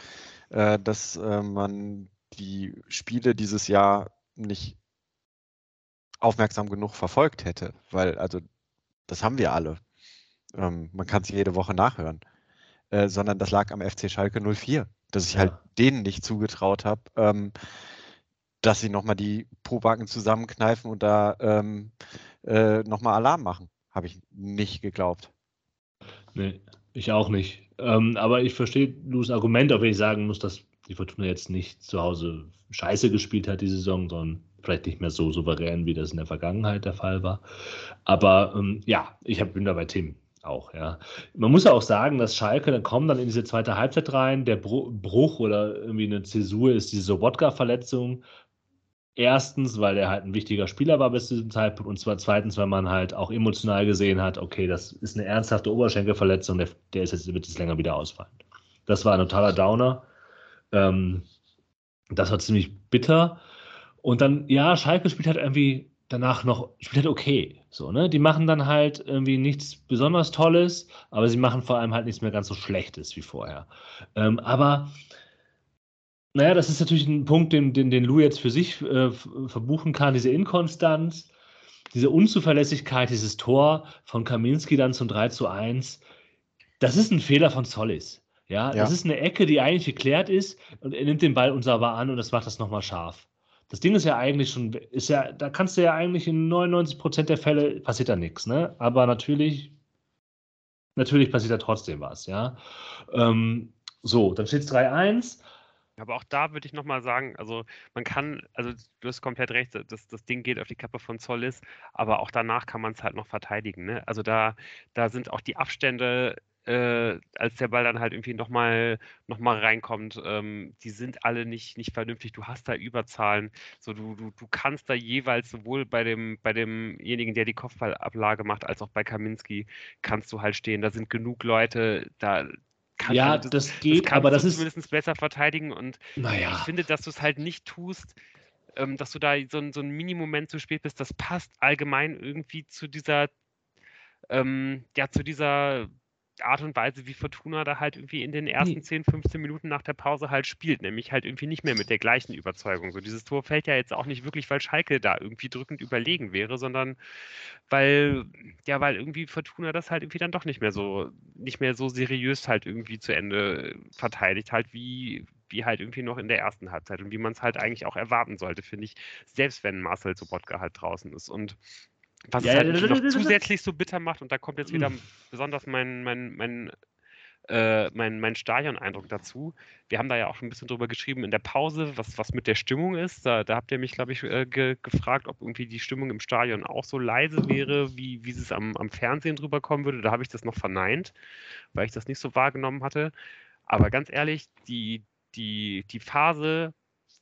äh, dass äh, man die Spiele dieses Jahr nicht aufmerksam genug verfolgt hätte, weil also das haben wir alle. Ähm, man kann es jede Woche nachhören, äh, sondern das lag am FC Schalke 04, dass ich halt ja. halt denen nicht zugetraut habe, ähm, dass sie nochmal die Probacken zusammenkneifen und da ähm, äh, nochmal Alarm machen. Habe ich nicht geglaubt. Nee, ich auch nicht. Ähm, aber ich verstehe Lus Argument, auch wenn ich sagen muss, dass die Fortuna jetzt nicht zu Hause scheiße gespielt hat, die Saison, sondern vielleicht nicht mehr so souverän, wie das in der Vergangenheit der Fall war. Aber ähm, ja, ich hab, bin da bei Tim auch, ja. Man muss ja auch sagen, dass Schalke, dann kommen dann in diese zweite Halbzeit rein, der Bruch oder irgendwie eine Zäsur ist diese Sobotka-Verletzung, Erstens, weil er halt ein wichtiger Spieler war bis zu diesem Zeitpunkt und zwar zweitens, weil man halt auch emotional gesehen hat, okay, das ist eine ernsthafte Oberschenkelverletzung, der, der ist jetzt, wird jetzt länger wieder ausfallen. Das war ein totaler Downer. Ähm, das war ziemlich bitter. Und dann, ja, Schalke spielt halt irgendwie danach noch, spielt halt okay. So, ne? Die machen dann halt irgendwie nichts besonders Tolles, aber sie machen vor allem halt nichts mehr ganz so Schlechtes wie vorher. Ähm, aber naja, das ist natürlich ein Punkt, den, den, den Lou jetzt für sich äh, verbuchen kann, diese Inkonstanz, diese Unzuverlässigkeit, dieses Tor von Kaminski dann zum 3 zu 1. Das ist ein Fehler von Zollis. Ja, ja. das ist eine Ecke, die eigentlich geklärt ist und er nimmt den Ball unser an und das macht das nochmal scharf. Das Ding ist ja eigentlich schon, ist ja, da kannst du ja eigentlich in 99 Prozent der Fälle passiert da nichts, ne? Aber natürlich, natürlich passiert da trotzdem was, ja. Ähm, so, dann steht es 3-1. Aber auch da würde ich nochmal sagen, also man kann, also du hast komplett recht, das, das Ding geht auf die Kappe von Zollis, aber auch danach kann man es halt noch verteidigen. Ne? Also da, da sind auch die Abstände äh, als der Ball dann halt irgendwie nochmal noch mal reinkommt, ähm, die sind alle nicht, nicht vernünftig. Du hast da Überzahlen. So, du, du, du kannst da jeweils sowohl bei, dem, bei demjenigen, der die Kopfballablage macht, als auch bei Kaminski, kannst du halt stehen. Da sind genug Leute, da, kann, ja, das, das, geht, das aber das ist zumindest besser verteidigen und naja. ich finde, dass du es halt nicht tust, ähm, dass du da so, ein, so ein Mini-Moment zu spät bist, das passt allgemein irgendwie zu dieser, ähm, ja, zu dieser Art und Weise, wie Fortuna da halt irgendwie in den ersten nee. 10, 15 Minuten nach der Pause halt spielt, nämlich halt irgendwie nicht mehr mit der gleichen Überzeugung. So dieses Tor fällt ja jetzt auch nicht wirklich, weil Schalke da irgendwie drückend überlegen wäre, sondern weil ja, weil irgendwie Fortuna das halt irgendwie dann doch nicht mehr so nicht mehr so seriös halt irgendwie zu Ende verteidigt halt wie wie halt irgendwie noch in der ersten Halbzeit und wie man es halt eigentlich auch erwarten sollte, finde ich, selbst wenn Marcel Sobotka halt draußen ist und was ja, es halt ja, noch zusätzlich so bitter macht, und da kommt jetzt wieder hm. besonders mein, mein, mein, äh, mein, mein Stadion-Eindruck dazu. Wir haben da ja auch schon ein bisschen drüber geschrieben in der Pause, was, was mit der Stimmung ist. Da, da habt ihr mich, glaube ich, äh, ge gefragt, ob irgendwie die Stimmung im Stadion auch so leise wäre, wie, wie es am, am Fernsehen drüber kommen würde. Da habe ich das noch verneint, weil ich das nicht so wahrgenommen hatte. Aber ganz ehrlich, die, die, die Phase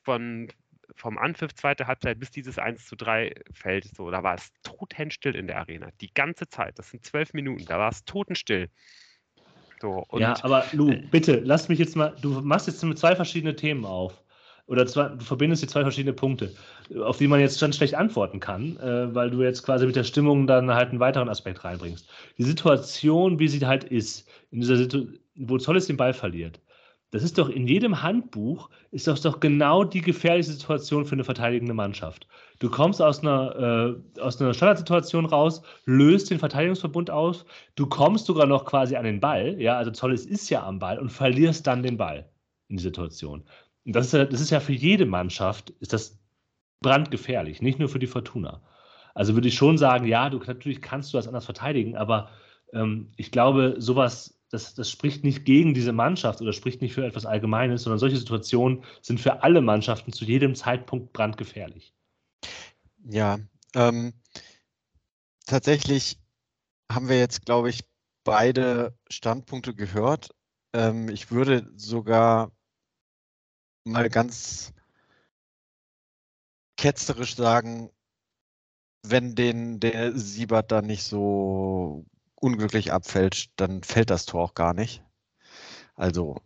von, vom Anpfiff zweite Halbzeit bis dieses 1 zu 3 fällt, so, da war es totenstill in der Arena. Die ganze Zeit. Das sind zwölf Minuten. Da war es totenstill. So, ja, aber Lu, äh, bitte, lass mich jetzt mal, du machst jetzt zwei verschiedene Themen auf. Oder zwei, du verbindest hier zwei verschiedene Punkte, auf die man jetzt schon schlecht antworten kann, äh, weil du jetzt quasi mit der Stimmung dann halt einen weiteren Aspekt reinbringst. Die Situation, wie sie halt ist, in dieser Situation, wo Zollis den Ball verliert, das ist doch in jedem Handbuch, ist das doch genau die gefährliche Situation für eine verteidigende Mannschaft. Du kommst aus einer, äh, aus einer Standardsituation raus, löst den Verteidigungsverbund aus, du kommst sogar noch quasi an den Ball, ja, also Zollis ist ja am Ball und verlierst dann den Ball in die Situation. Und das ist ja, das ist ja für jede Mannschaft, ist das brandgefährlich, nicht nur für die Fortuna. Also würde ich schon sagen, ja, du natürlich kannst du das anders verteidigen, aber ähm, ich glaube, sowas das, das spricht nicht gegen diese Mannschaft oder spricht nicht für etwas Allgemeines, sondern solche Situationen sind für alle Mannschaften zu jedem Zeitpunkt brandgefährlich. Ja, ähm, tatsächlich haben wir jetzt, glaube ich, beide Standpunkte gehört. Ähm, ich würde sogar mal ganz ketzerisch sagen, wenn den der Siebert da nicht so unglücklich abfällt, dann fällt das Tor auch gar nicht. Also,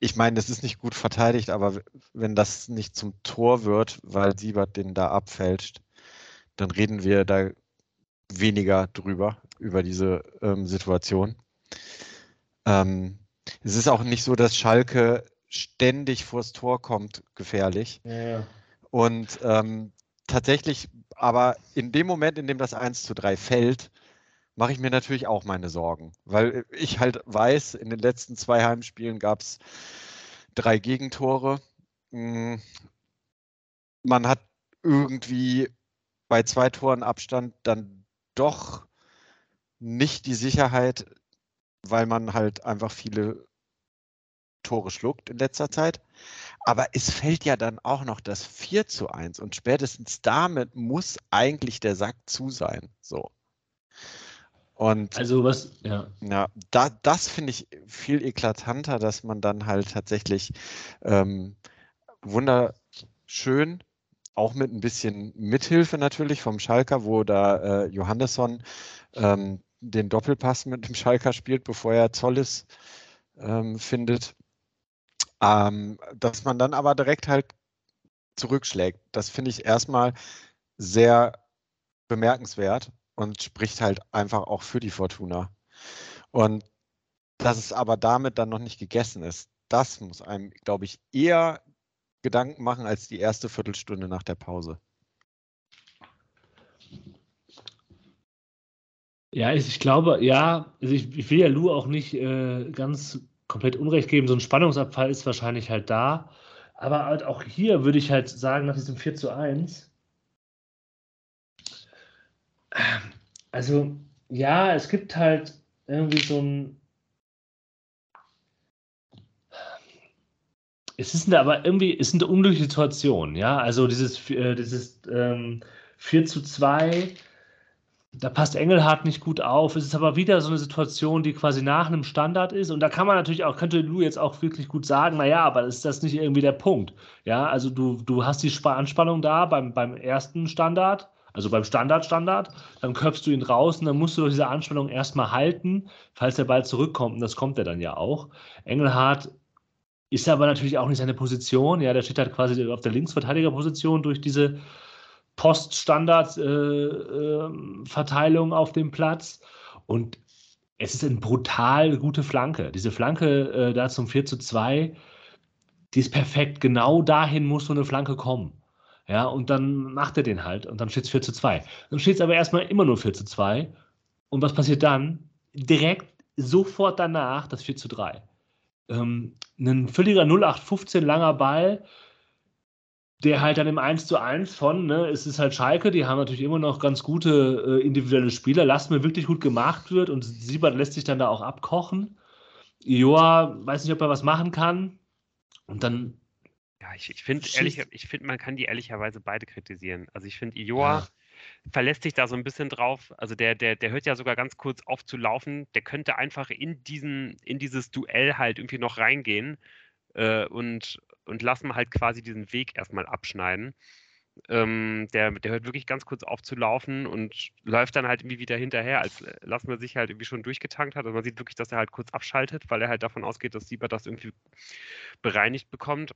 ich meine, es ist nicht gut verteidigt, aber wenn das nicht zum Tor wird, weil Siebert den da abfälscht, dann reden wir da weniger drüber, über diese ähm, Situation. Ähm, es ist auch nicht so, dass Schalke ständig vors Tor kommt, gefährlich. Ja. Und ähm, tatsächlich, aber in dem Moment, in dem das 1 zu 3 fällt, mache ich mir natürlich auch meine Sorgen, weil ich halt weiß, in den letzten zwei Heimspielen gab es drei Gegentore. Hm, man hat irgendwie bei zwei Toren Abstand dann doch nicht die Sicherheit, weil man halt einfach viele Tore schluckt in letzter Zeit. Aber es fällt ja dann auch noch das 4 zu 1 und spätestens damit muss eigentlich der Sack zu sein. So. Und also was, ja. Ja, da, das finde ich viel eklatanter, dass man dann halt tatsächlich ähm, wunderschön, auch mit ein bisschen Mithilfe natürlich vom Schalker, wo da äh, Johannesson ähm, den Doppelpass mit dem Schalker spielt, bevor er Zollis ähm, findet. Ähm, dass man dann aber direkt halt zurückschlägt. Das finde ich erstmal sehr bemerkenswert und spricht halt einfach auch für die Fortuna. Und dass es aber damit dann noch nicht gegessen ist, das muss einem, glaube ich, eher Gedanken machen als die erste Viertelstunde nach der Pause. Ja, ich glaube, ja, also ich, ich, will ja Lou auch nicht äh, ganz komplett Unrecht geben. So ein Spannungsabfall ist wahrscheinlich halt da. Aber halt auch hier würde ich halt sagen, nach diesem 4 zu 1, also ja, es gibt halt irgendwie so ein. Es ist eine, aber irgendwie, es sind unglückliche Situationen, ja. Also dieses, äh, dieses ähm, 4 zu 2, da passt Engelhardt nicht gut auf. Es ist aber wieder so eine Situation, die quasi nach einem Standard ist. Und da kann man natürlich auch, könnte Lou jetzt auch wirklich gut sagen, naja, aber ist das nicht irgendwie der Punkt? Ja, also du, du hast die Anspannung da beim, beim ersten Standard also beim Standard-Standard, dann köpfst du ihn raus und dann musst du diese Anspannung erstmal halten, falls der Ball zurückkommt. Und das kommt er dann ja auch. Engelhardt ist aber natürlich auch nicht seine Position. Ja, der steht halt quasi auf der Linksverteidigerposition durch diese Post-Standard-Verteilung äh, äh, auf dem Platz. Und es ist eine brutal gute Flanke. Diese Flanke äh, da zum 4 zu 2, die ist perfekt. Genau dahin muss so eine Flanke kommen. Ja, und dann macht er den halt und dann steht es 4 zu 2. Dann steht es aber erstmal immer nur 4 zu 2. Und was passiert dann? Direkt sofort danach das 4 zu 3. Ähm, ein völliger 0815 langer Ball, der halt dann im 1 zu 1 von, ne, es ist halt Schalke, die haben natürlich immer noch ganz gute äh, individuelle Spieler, lassen mir wirklich gut gemacht wird und Siebert lässt sich dann da auch abkochen. Joa weiß nicht, ob er was machen kann. Und dann ja, ich, ich finde ehrlich, ich finde, man kann die ehrlicherweise beide kritisieren. Also ich finde, Ioa ja. verlässt sich da so ein bisschen drauf. Also der, der, der hört ja sogar ganz kurz auf zu laufen. Der könnte einfach in diesen, in dieses Duell halt irgendwie noch reingehen äh, und, und lassen halt quasi diesen Weg erstmal abschneiden. Ähm, der, der hört wirklich ganz kurz auf zu laufen und läuft dann halt irgendwie wieder hinterher, als äh, lassen wir sich halt irgendwie schon durchgetankt hat. Also man sieht wirklich, dass er halt kurz abschaltet, weil er halt davon ausgeht, dass Sieber das irgendwie bereinigt bekommt.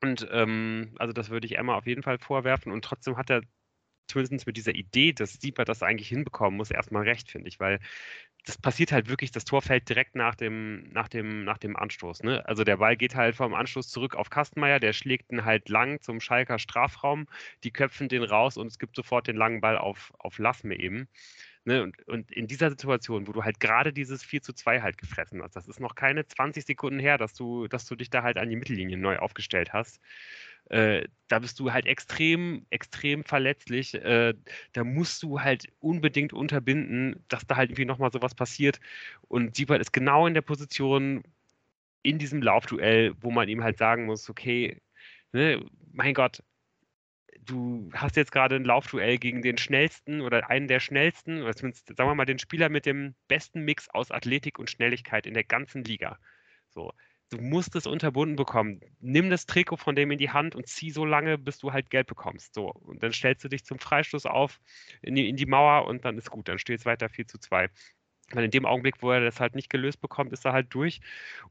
Und ähm, also das würde ich Emma auf jeden Fall vorwerfen. Und trotzdem hat er zumindest mit dieser Idee, dass Sieber das eigentlich hinbekommen muss, erstmal recht, finde ich, weil das passiert halt wirklich, das Tor fällt direkt nach dem, nach dem, nach dem Anstoß. Ne? Also der Ball geht halt vom Anstoß zurück auf Kastenmeier, der schlägt ihn halt lang zum Schalker Strafraum, die köpfen den raus und es gibt sofort den langen Ball auf, auf Lassme eben. Ne? Und, und in dieser Situation, wo du halt gerade dieses 4 zu 2 halt gefressen hast, das ist noch keine 20 Sekunden her, dass du, dass du dich da halt an die Mittellinie neu aufgestellt hast. Äh, da bist du halt extrem, extrem verletzlich. Äh, da musst du halt unbedingt unterbinden, dass da halt irgendwie nochmal sowas passiert. Und Siebert ist genau in der Position in diesem Laufduell, wo man ihm halt sagen muss, okay, ne, mein Gott, du hast jetzt gerade ein Laufduell gegen den schnellsten oder einen der schnellsten, oder zumindest, sagen wir mal, den Spieler mit dem besten Mix aus Athletik und Schnelligkeit in der ganzen Liga. So. Du musst es unterbunden bekommen. Nimm das Trikot von dem in die Hand und zieh so lange, bis du halt Geld bekommst. So. Und dann stellst du dich zum Freistoß auf in die, in die Mauer und dann ist gut. Dann steht es weiter 4 zu 2. Weil in dem Augenblick, wo er das halt nicht gelöst bekommt, ist er halt durch.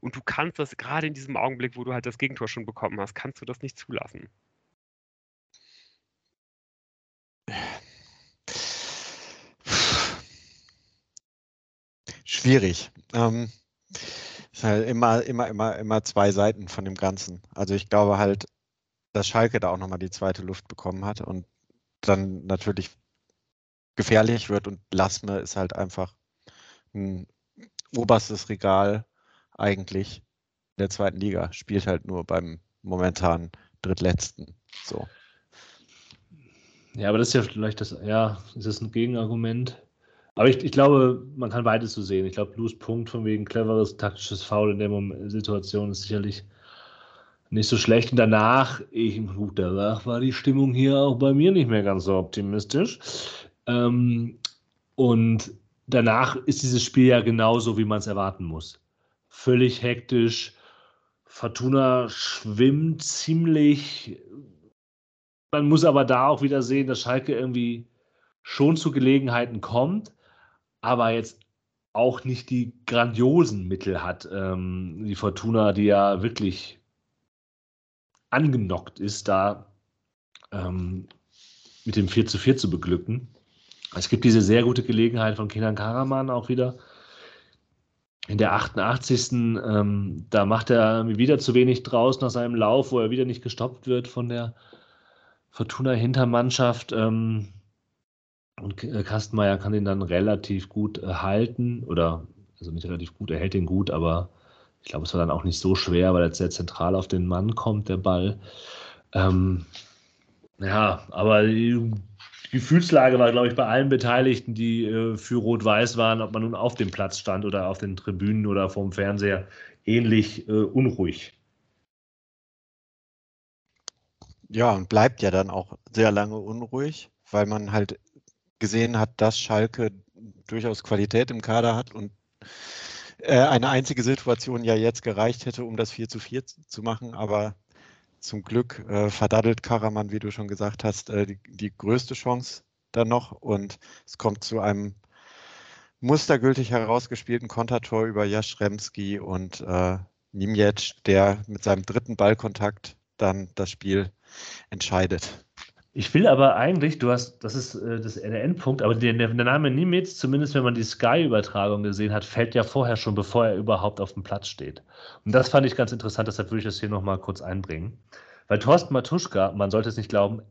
Und du kannst das, gerade in diesem Augenblick, wo du halt das Gegentor schon bekommen hast, kannst du das nicht zulassen. Schwierig. Ähm, ist halt immer, immer, immer, immer zwei Seiten von dem Ganzen. Also ich glaube halt, dass Schalke da auch nochmal die zweite Luft bekommen hat und dann natürlich gefährlich wird und Lasme ist halt einfach ein oberstes Regal eigentlich in der zweiten Liga, spielt halt nur beim momentan drittletzten. So. Ja, aber das ist ja vielleicht das, ja, ist das ein Gegenargument? Aber ich, ich glaube, man kann beides so sehen. Ich glaube, Blues Punkt von wegen cleveres taktisches Foul in der Situation ist sicherlich nicht so schlecht. Und danach, ich, gut, danach war die Stimmung hier auch bei mir nicht mehr ganz so optimistisch. Ähm, und danach ist dieses Spiel ja genauso, wie man es erwarten muss. Völlig hektisch. Fortuna schwimmt ziemlich man muss aber da auch wieder sehen, dass Schalke irgendwie schon zu Gelegenheiten kommt, aber jetzt auch nicht die grandiosen Mittel hat. Ähm, die Fortuna, die ja wirklich angenockt ist, da ähm, mit dem 4 zu 4 zu beglücken. Es gibt diese sehr gute Gelegenheit von Kenan Karaman auch wieder. In der 88. Ähm, da macht er wieder zu wenig draus nach seinem Lauf, wo er wieder nicht gestoppt wird von der Fortuna-Hintermannschaft. Ähm, und äh, Kastenmeier kann ihn dann relativ gut äh, halten oder also nicht relativ gut, er hält ihn gut, aber Ich glaube, es war dann auch nicht so schwer, weil er sehr zentral auf den Mann kommt, der Ball. Ähm, ja, aber die Gefühlslage war, glaube ich, bei allen Beteiligten, die äh, für Rot-Weiß waren, ob man nun auf dem Platz stand oder auf den Tribünen oder vorm Fernseher, ähnlich äh, unruhig. Ja, und bleibt ja dann auch sehr lange unruhig, weil man halt gesehen hat, dass Schalke durchaus Qualität im Kader hat und äh, eine einzige Situation ja jetzt gereicht hätte, um das 4 zu 4 zu machen, aber zum Glück äh, verdaddelt Karaman, wie du schon gesagt hast, äh, die, die, größte Chance dann noch und es kommt zu einem mustergültig herausgespielten Kontertor über Jaschremski und äh, Nimjetsch, der mit seinem dritten Ballkontakt dann das Spiel entscheidet. Ich will aber eigentlich, du hast, das ist äh, das, der Endpunkt, aber der, der Name Nimitz, zumindest wenn man die Sky-Übertragung gesehen hat, fällt ja vorher schon, bevor er überhaupt auf dem Platz steht. Und das fand ich ganz interessant, deshalb würde ich das hier nochmal kurz einbringen. Weil Thorsten Matuschka, man sollte es nicht glauben,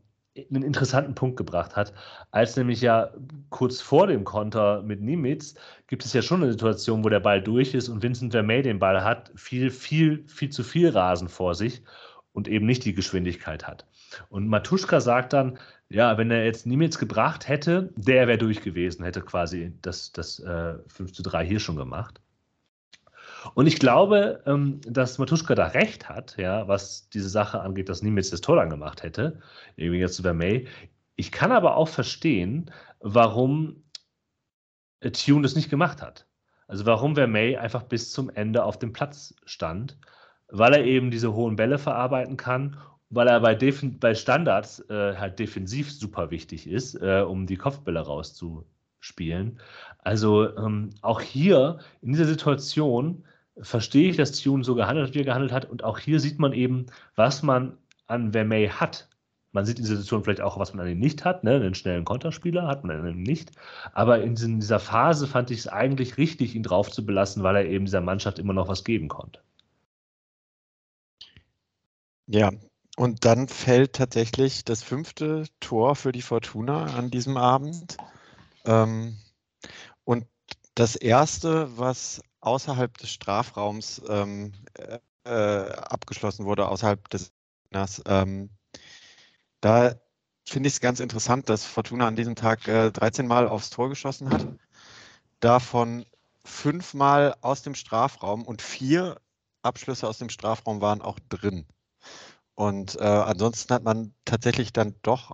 einen interessanten Punkt gebracht hat, als nämlich ja kurz vor dem Konter mit Nimitz gibt es ja schon eine Situation, wo der Ball durch ist und Vincent Vermey den Ball hat, viel, viel, viel zu viel Rasen vor sich und eben nicht die Geschwindigkeit hat. Und Matuschka sagt dann, ja, wenn er jetzt Nimitz gebracht hätte, der wäre durch gewesen, hätte quasi das, das äh, 5 zu 3 hier schon gemacht. Und ich glaube, ähm, dass Matuschka da recht hat, ja, was diese Sache angeht, dass Nimitz das Tor dann gemacht hätte, irgendwie jetzt über May. Ich kann aber auch verstehen, warum Tune das nicht gemacht hat. Also warum Vermey einfach bis zum Ende auf dem Platz stand, weil er eben diese hohen Bälle verarbeiten kann weil er bei, Defen bei Standards äh, halt defensiv super wichtig ist, äh, um die Kopfbälle rauszuspielen. Also ähm, auch hier in dieser Situation verstehe ich, dass Tune so gehandelt hat, wie er gehandelt hat. Und auch hier sieht man eben, was man an Vermey hat. Man sieht in dieser Situation vielleicht auch, was man an ihm nicht hat. Ne? Einen schnellen Konterspieler hat man an ihm nicht. Aber in dieser Phase fand ich es eigentlich richtig, ihn drauf zu belassen, weil er eben dieser Mannschaft immer noch was geben konnte. Ja, und dann fällt tatsächlich das fünfte Tor für die Fortuna an diesem Abend. Ähm, und das erste, was außerhalb des Strafraums ähm, äh, äh abgeschlossen wurde, außerhalb des ähm, da finde ich es ganz interessant, dass Fortuna an diesem Tag äh, 13 Mal aufs Tor geschossen hat. Davon fünfmal aus dem Strafraum und vier Abschlüsse aus dem Strafraum waren auch drin. Und äh, ansonsten hat man tatsächlich dann doch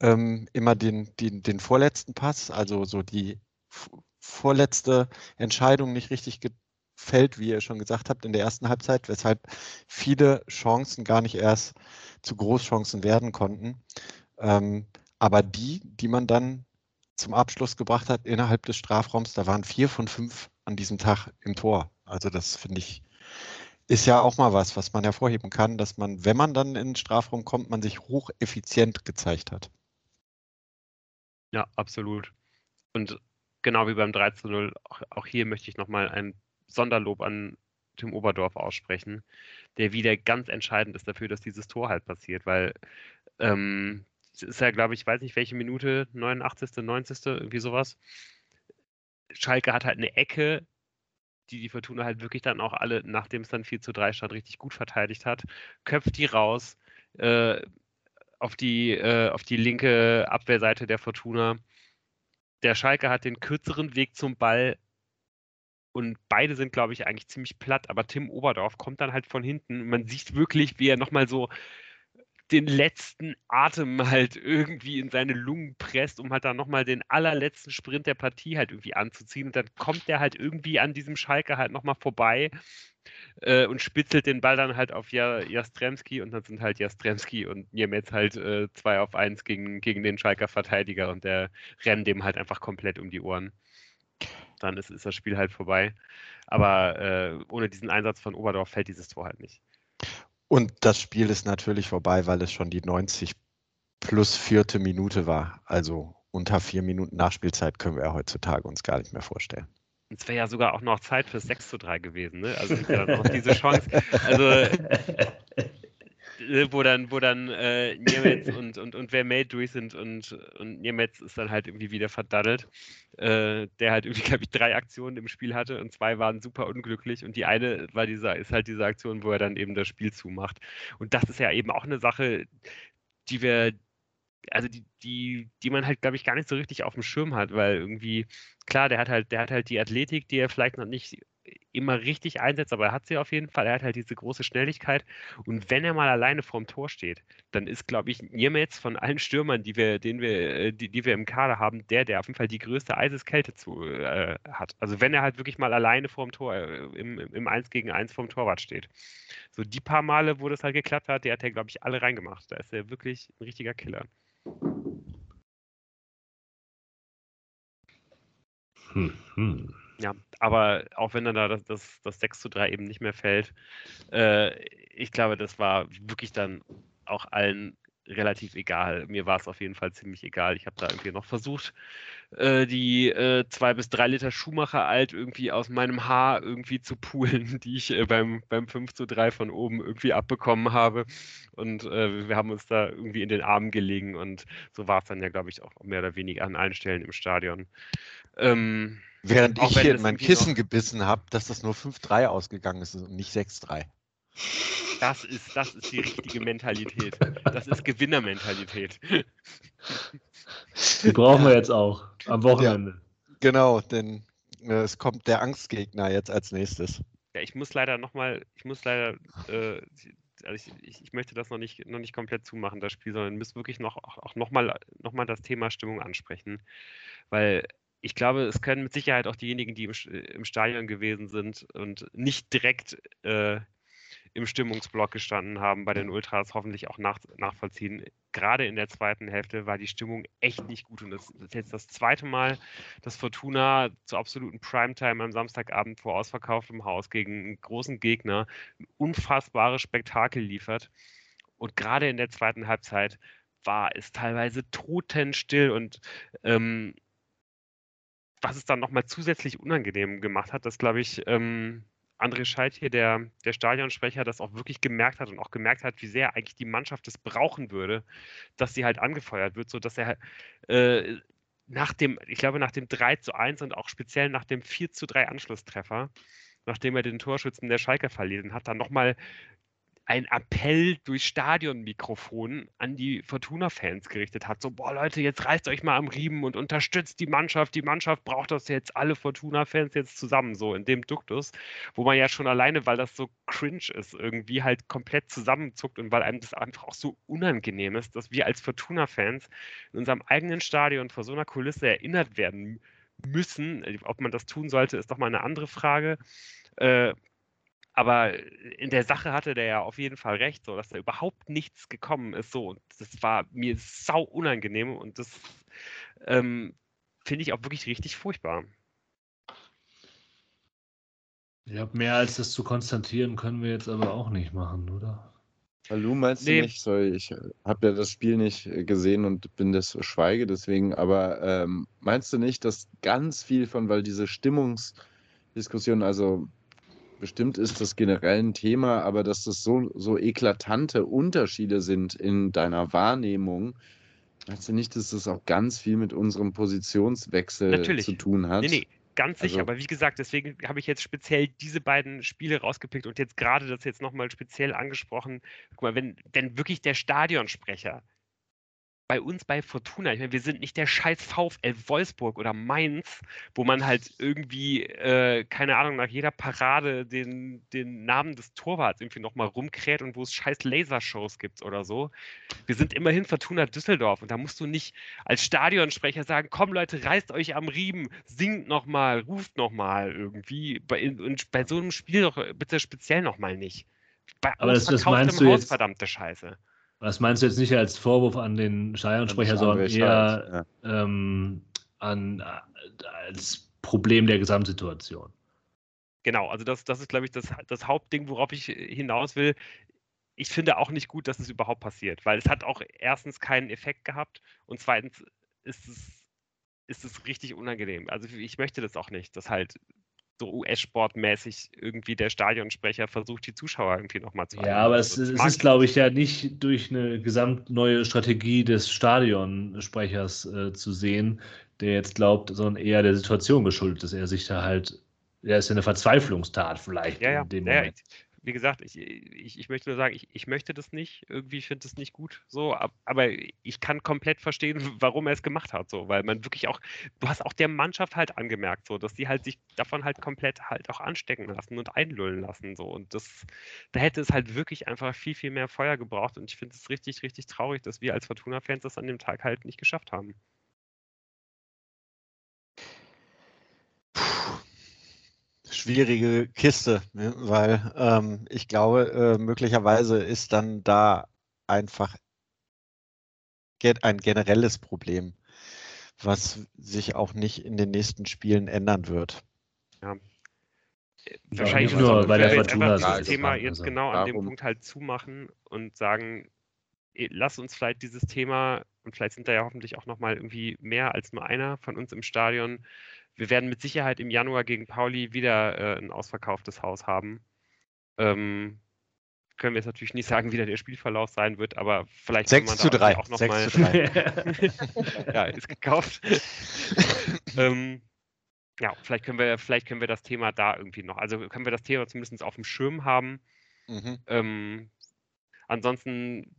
ähm, immer den, den, den vorletzten Pass, also so die vorletzte Entscheidung nicht richtig gefällt, wie ihr schon gesagt habt, in der ersten Halbzeit, weshalb viele Chancen gar nicht erst zu Großchancen werden konnten. Ähm, aber die, die man dann zum Abschluss gebracht hat innerhalb des Strafraums, da waren vier von fünf an diesem Tag im Tor. Also das finde ich ist ja auch mal was, was man hervorheben kann, dass man, wenn man dann in den Strafraum kommt, man sich hocheffizient gezeigt hat. Ja, absolut. Und genau wie beim 3 zu 0, auch, hier möchte ich nochmal ein Sonderlob an Tim Oberdorf aussprechen, der wieder ganz entscheidend ist dafür, dass dieses Tor halt passiert, weil ähm, es ist ja, glaube ich, weiß nicht welche Minute, 89., 90., irgendwie sowas. Schalke hat halt eine Ecke, die die Fortuna halt wirklich dann auch alle, nachdem es dann 4 zu 3 stand, richtig gut verteidigt hat, köpft die raus äh, auf, die, äh, auf die linke Abwehrseite der Fortuna. Der Schalke hat den kürzeren Weg zum Ball und beide sind, glaube ich, eigentlich ziemlich platt, aber Tim Oberdorf kommt dann halt von hinten. Man sieht wirklich, wie er nochmal so den letzten Atem halt irgendwie in seine Lungen presst, um halt dann nochmal den allerletzten Sprint der Partie halt irgendwie anzuziehen. Und dann kommt der halt irgendwie an diesem Schalke halt nochmal vorbei äh, und spitzelt den Ball dann halt auf Jastremski und dann sind halt Jastremski und Niemetz halt äh, zwei auf eins gegen, gegen den Schalker Verteidiger und der rennt dem halt einfach komplett um die Ohren. Dann ist, ist das Spiel halt vorbei. Aber äh, ohne diesen Einsatz von Oberdorf fällt dieses Tor halt nicht. Und das Spiel ist natürlich vorbei, weil es schon die 90 plus vierte Minute war. Also unter vier Minuten Nachspielzeit können wir ja heutzutage uns gar nicht mehr vorstellen. Es wäre ja sogar auch noch Zeit für 6 zu 3 gewesen. Ne? Also ja auch diese Chance. Also wo dann, wo dann äh, Niemetz und, und, und Vermey durch sind und, und Niemetz ist dann halt irgendwie wieder verdaddelt. Äh, der halt irgendwie, glaube ich, drei Aktionen im Spiel hatte und zwei waren super unglücklich und die eine war dieser, ist halt diese Aktion, wo er dann eben das Spiel zumacht. Und das ist ja eben auch eine Sache, die wir, also die, die, die man halt, glaube ich, gar nicht so richtig auf dem Schirm hat, weil irgendwie, klar, der hat halt, der hat halt die Athletik, die er vielleicht noch nicht immer richtig einsetzt, aber er hat sie auf jeden Fall. Er hat halt diese große Schnelligkeit. Und wenn er mal alleine vorm Tor steht, dann ist, glaube ich, Niemetz von allen Stürmern, die wir, den wir, äh, die, die wir im Kader haben, der, der auf jeden Fall die größte Eiseskälte zu, äh, hat. Also wenn er halt wirklich mal alleine vorm Tor, äh, im, im 1 gegen 1 vorm Torwart steht. So die paar Male, wo das halt geklappt hat, der hat er, glaube ich, alle reingemacht. Da ist er wirklich ein richtiger Killer. Hm, hm. Ja, aber auch wenn dann da das, das, das 6 zu 3 eben nicht mehr fällt, äh, ich glaube, das war wirklich dann auch allen relativ egal. Mir war es auf jeden Fall ziemlich egal. Ich habe da irgendwie noch versucht, äh, die äh, bis drei Liter Schuhmacher alt irgendwie aus meinem Haar irgendwie zu poolen, die ich äh, beim, beim 5 zu 3 von oben irgendwie abbekommen habe. Und äh, wir haben uns da irgendwie in den Armen gelegen und so war es dann ja, glaube ich, auch mehr oder weniger an allen Stellen im Stadion. Ähm, Während ich hier in mein Kissen gebissen habe, dass das nur 5-3 ausgegangen ist und nicht 6-3. Das ist, das ist die richtige Mentalität. Das ist Gewinnermentalität. Die brauchen wir jetzt auch am Wochenende. Ja, genau, denn äh, es kommt der Angstgegner jetzt als nächstes. Ja, ich muss leider nochmal, ich muss leider, äh, also ich, ich, ich, möchte das noch nicht, noch nicht komplett zumachen, das Spiel, sondern müssen wirklich noch, auch nochmal noch mal das Thema Stimmung ansprechen. Weil ich glaube, es können mit Sicherheit auch diejenigen, die im, im Stadion gewesen sind und nicht direkt äh, im Stimmungsblock gestanden haben, bei den Ultras hoffentlich auch nach, nachvollziehen. Gerade in der zweiten Hälfte war die Stimmung echt nicht gut. Und das ist jetzt das zweite Mal, dass Fortuna zur absoluten Primetime am Samstagabend vor ausverkauftem Haus gegen einen großen Gegner ein unfassbares Spektakel liefert. Und gerade in der zweiten Halbzeit war es teilweise totenstill und ähm, was es dann nochmal zusätzlich unangenehm gemacht hat, dass, glaube ich, ähm, André Scheidt hier, der, der Stadionsprecher, das auch wirklich gemerkt hat und auch gemerkt hat, wie sehr eigentlich die Mannschaft es brauchen würde, dass sie halt angefeuert wird, sodass er äh, nach dem, ich glaube, nach dem 3 zu 1 und auch speziell nach dem 4 zu 3 Anschlusstreffer, nachdem er den Torschützen der Schalke verlieren hat, dann nochmal ein Appell durch Stadionmikrofon an die Fortuna-Fans gerichtet hat. So, boah Leute, jetzt reißt euch mal am Riemen und unterstützt die Mannschaft. Die Mannschaft braucht das jetzt, alle Fortuna-Fans jetzt zusammen, so in dem Duktus, wo man ja schon alleine, weil das so cringe ist, irgendwie halt komplett zusammenzuckt und weil einem das einfach auch so unangenehm ist, dass wir als Fortuna-Fans in unserem eigenen Stadion vor so einer Kulisse erinnert werden müssen. Ob man das tun sollte, ist doch mal eine andere Frage. Äh, aber in der Sache hatte der ja auf jeden Fall recht, so dass da überhaupt nichts gekommen ist. So, und das war mir sau unangenehm und das ähm, finde ich auch wirklich richtig furchtbar. Ja, mehr als das zu konstatieren können wir jetzt aber auch nicht machen, oder? Hallo, meinst nee. du nicht? Sorry, ich äh, habe ja das Spiel nicht äh, gesehen und bin das schweige deswegen, aber ähm, meinst du nicht, dass ganz viel von, weil diese Stimmungsdiskussion, also bestimmt ist das generell ein Thema, aber dass das so, so eklatante Unterschiede sind in deiner Wahrnehmung, meinst du nicht, dass das auch ganz viel mit unserem Positionswechsel Natürlich. zu tun hat? Nee, nee. Ganz sicher, also, aber wie gesagt, deswegen habe ich jetzt speziell diese beiden Spiele rausgepickt und jetzt gerade das jetzt nochmal speziell angesprochen. Guck mal, wenn, wenn wirklich der Stadionsprecher bei uns bei Fortuna, ich meine, wir sind nicht der scheiß VfL Wolfsburg oder Mainz, wo man halt irgendwie, äh, keine Ahnung, nach jeder Parade den, den Namen des Torwarts irgendwie nochmal rumkräht und wo es scheiß Lasershows gibt oder so. Wir sind immerhin Fortuna Düsseldorf und da musst du nicht als Stadionsprecher sagen, komm Leute, reißt euch am Riemen, singt nochmal, ruft nochmal irgendwie. Bei, und bei so einem Spiel doch bitte speziell nochmal nicht. Bei Aber das, das meinst du Haus, jetzt, verdammte Scheiße. Was meinst du jetzt nicht als Vorwurf an den Stadionsprecher, sondern eher ja. ähm, an, als Problem der Gesamtsituation? Genau, also das, das ist, glaube ich, das, das Hauptding, worauf ich hinaus will. Ich finde auch nicht gut, dass es überhaupt passiert, weil es hat auch erstens keinen Effekt gehabt und zweitens ist es, ist es richtig unangenehm. Also ich möchte das auch nicht, dass halt so US-Sportmäßig irgendwie der Stadionsprecher versucht, die Zuschauer irgendwie nochmal zu Ja, aber es, es ist, glaube ich, ja nicht durch eine gesamt neue Strategie des Stadionsprechers äh, zu sehen, der jetzt glaubt, sondern eher der Situation geschuldet ist. Er sich da halt, er ist ja eine Verzweiflungstat vielleicht ja, ja. in dem ja, Moment. Wie gesagt, ich, ich, ich möchte nur sagen, ich, ich möchte das nicht, irgendwie finde es nicht gut, so, ab- aber ich kann komplett verstehen, warum er es gemacht hat, so, weil man wirklich auch, du hast auch der Mannschaft halt angemerkt, so, dass die halt sich davon halt komplett halt auch anstecken lassen und einlullen lassen, so, und das, da hätte es halt wirklich einfach viel, viel mehr Feuer gebraucht. Und ich finde es richtig, richtig traurig, dass wir als Fortuna-Fans das an dem Tag halt nicht geschafft haben. Schwierige Kiste, ne? weil ähm, ich glaube, äh, möglicherweise ist dann da einfach ein generelles Problem, was sich auch nicht in den nächsten Spielen ändern wird. Äh, Ja, Wahrscheinlich nicht nur müssen bei der wir jetzt Fortuna das ist Thema jetzt also genau an dem Punkt halt zumachen und sagen, lass uns vielleicht dieses Thema, und vielleicht sind da ja hoffentlich auch nochmal irgendwie mehr als nur einer von uns im Stadion. Wir werden mit Sicherheit im Januar gegen Pauli wieder äh, ein ausverkauftes Haus haben. Ähm, können wir jetzt natürlich nicht sagen, wie da der Spielverlauf sein wird, aber vielleicht kann 6 man zu da 3. auch 6 nochmal. zu 3. ja, ist gekauft. ähm, ja, vielleicht können wir, vielleicht können wir das Thema da irgendwie noch, also können wir das Thema zumindest auf dem Schirm haben. Mhm. Ähm, ansonsten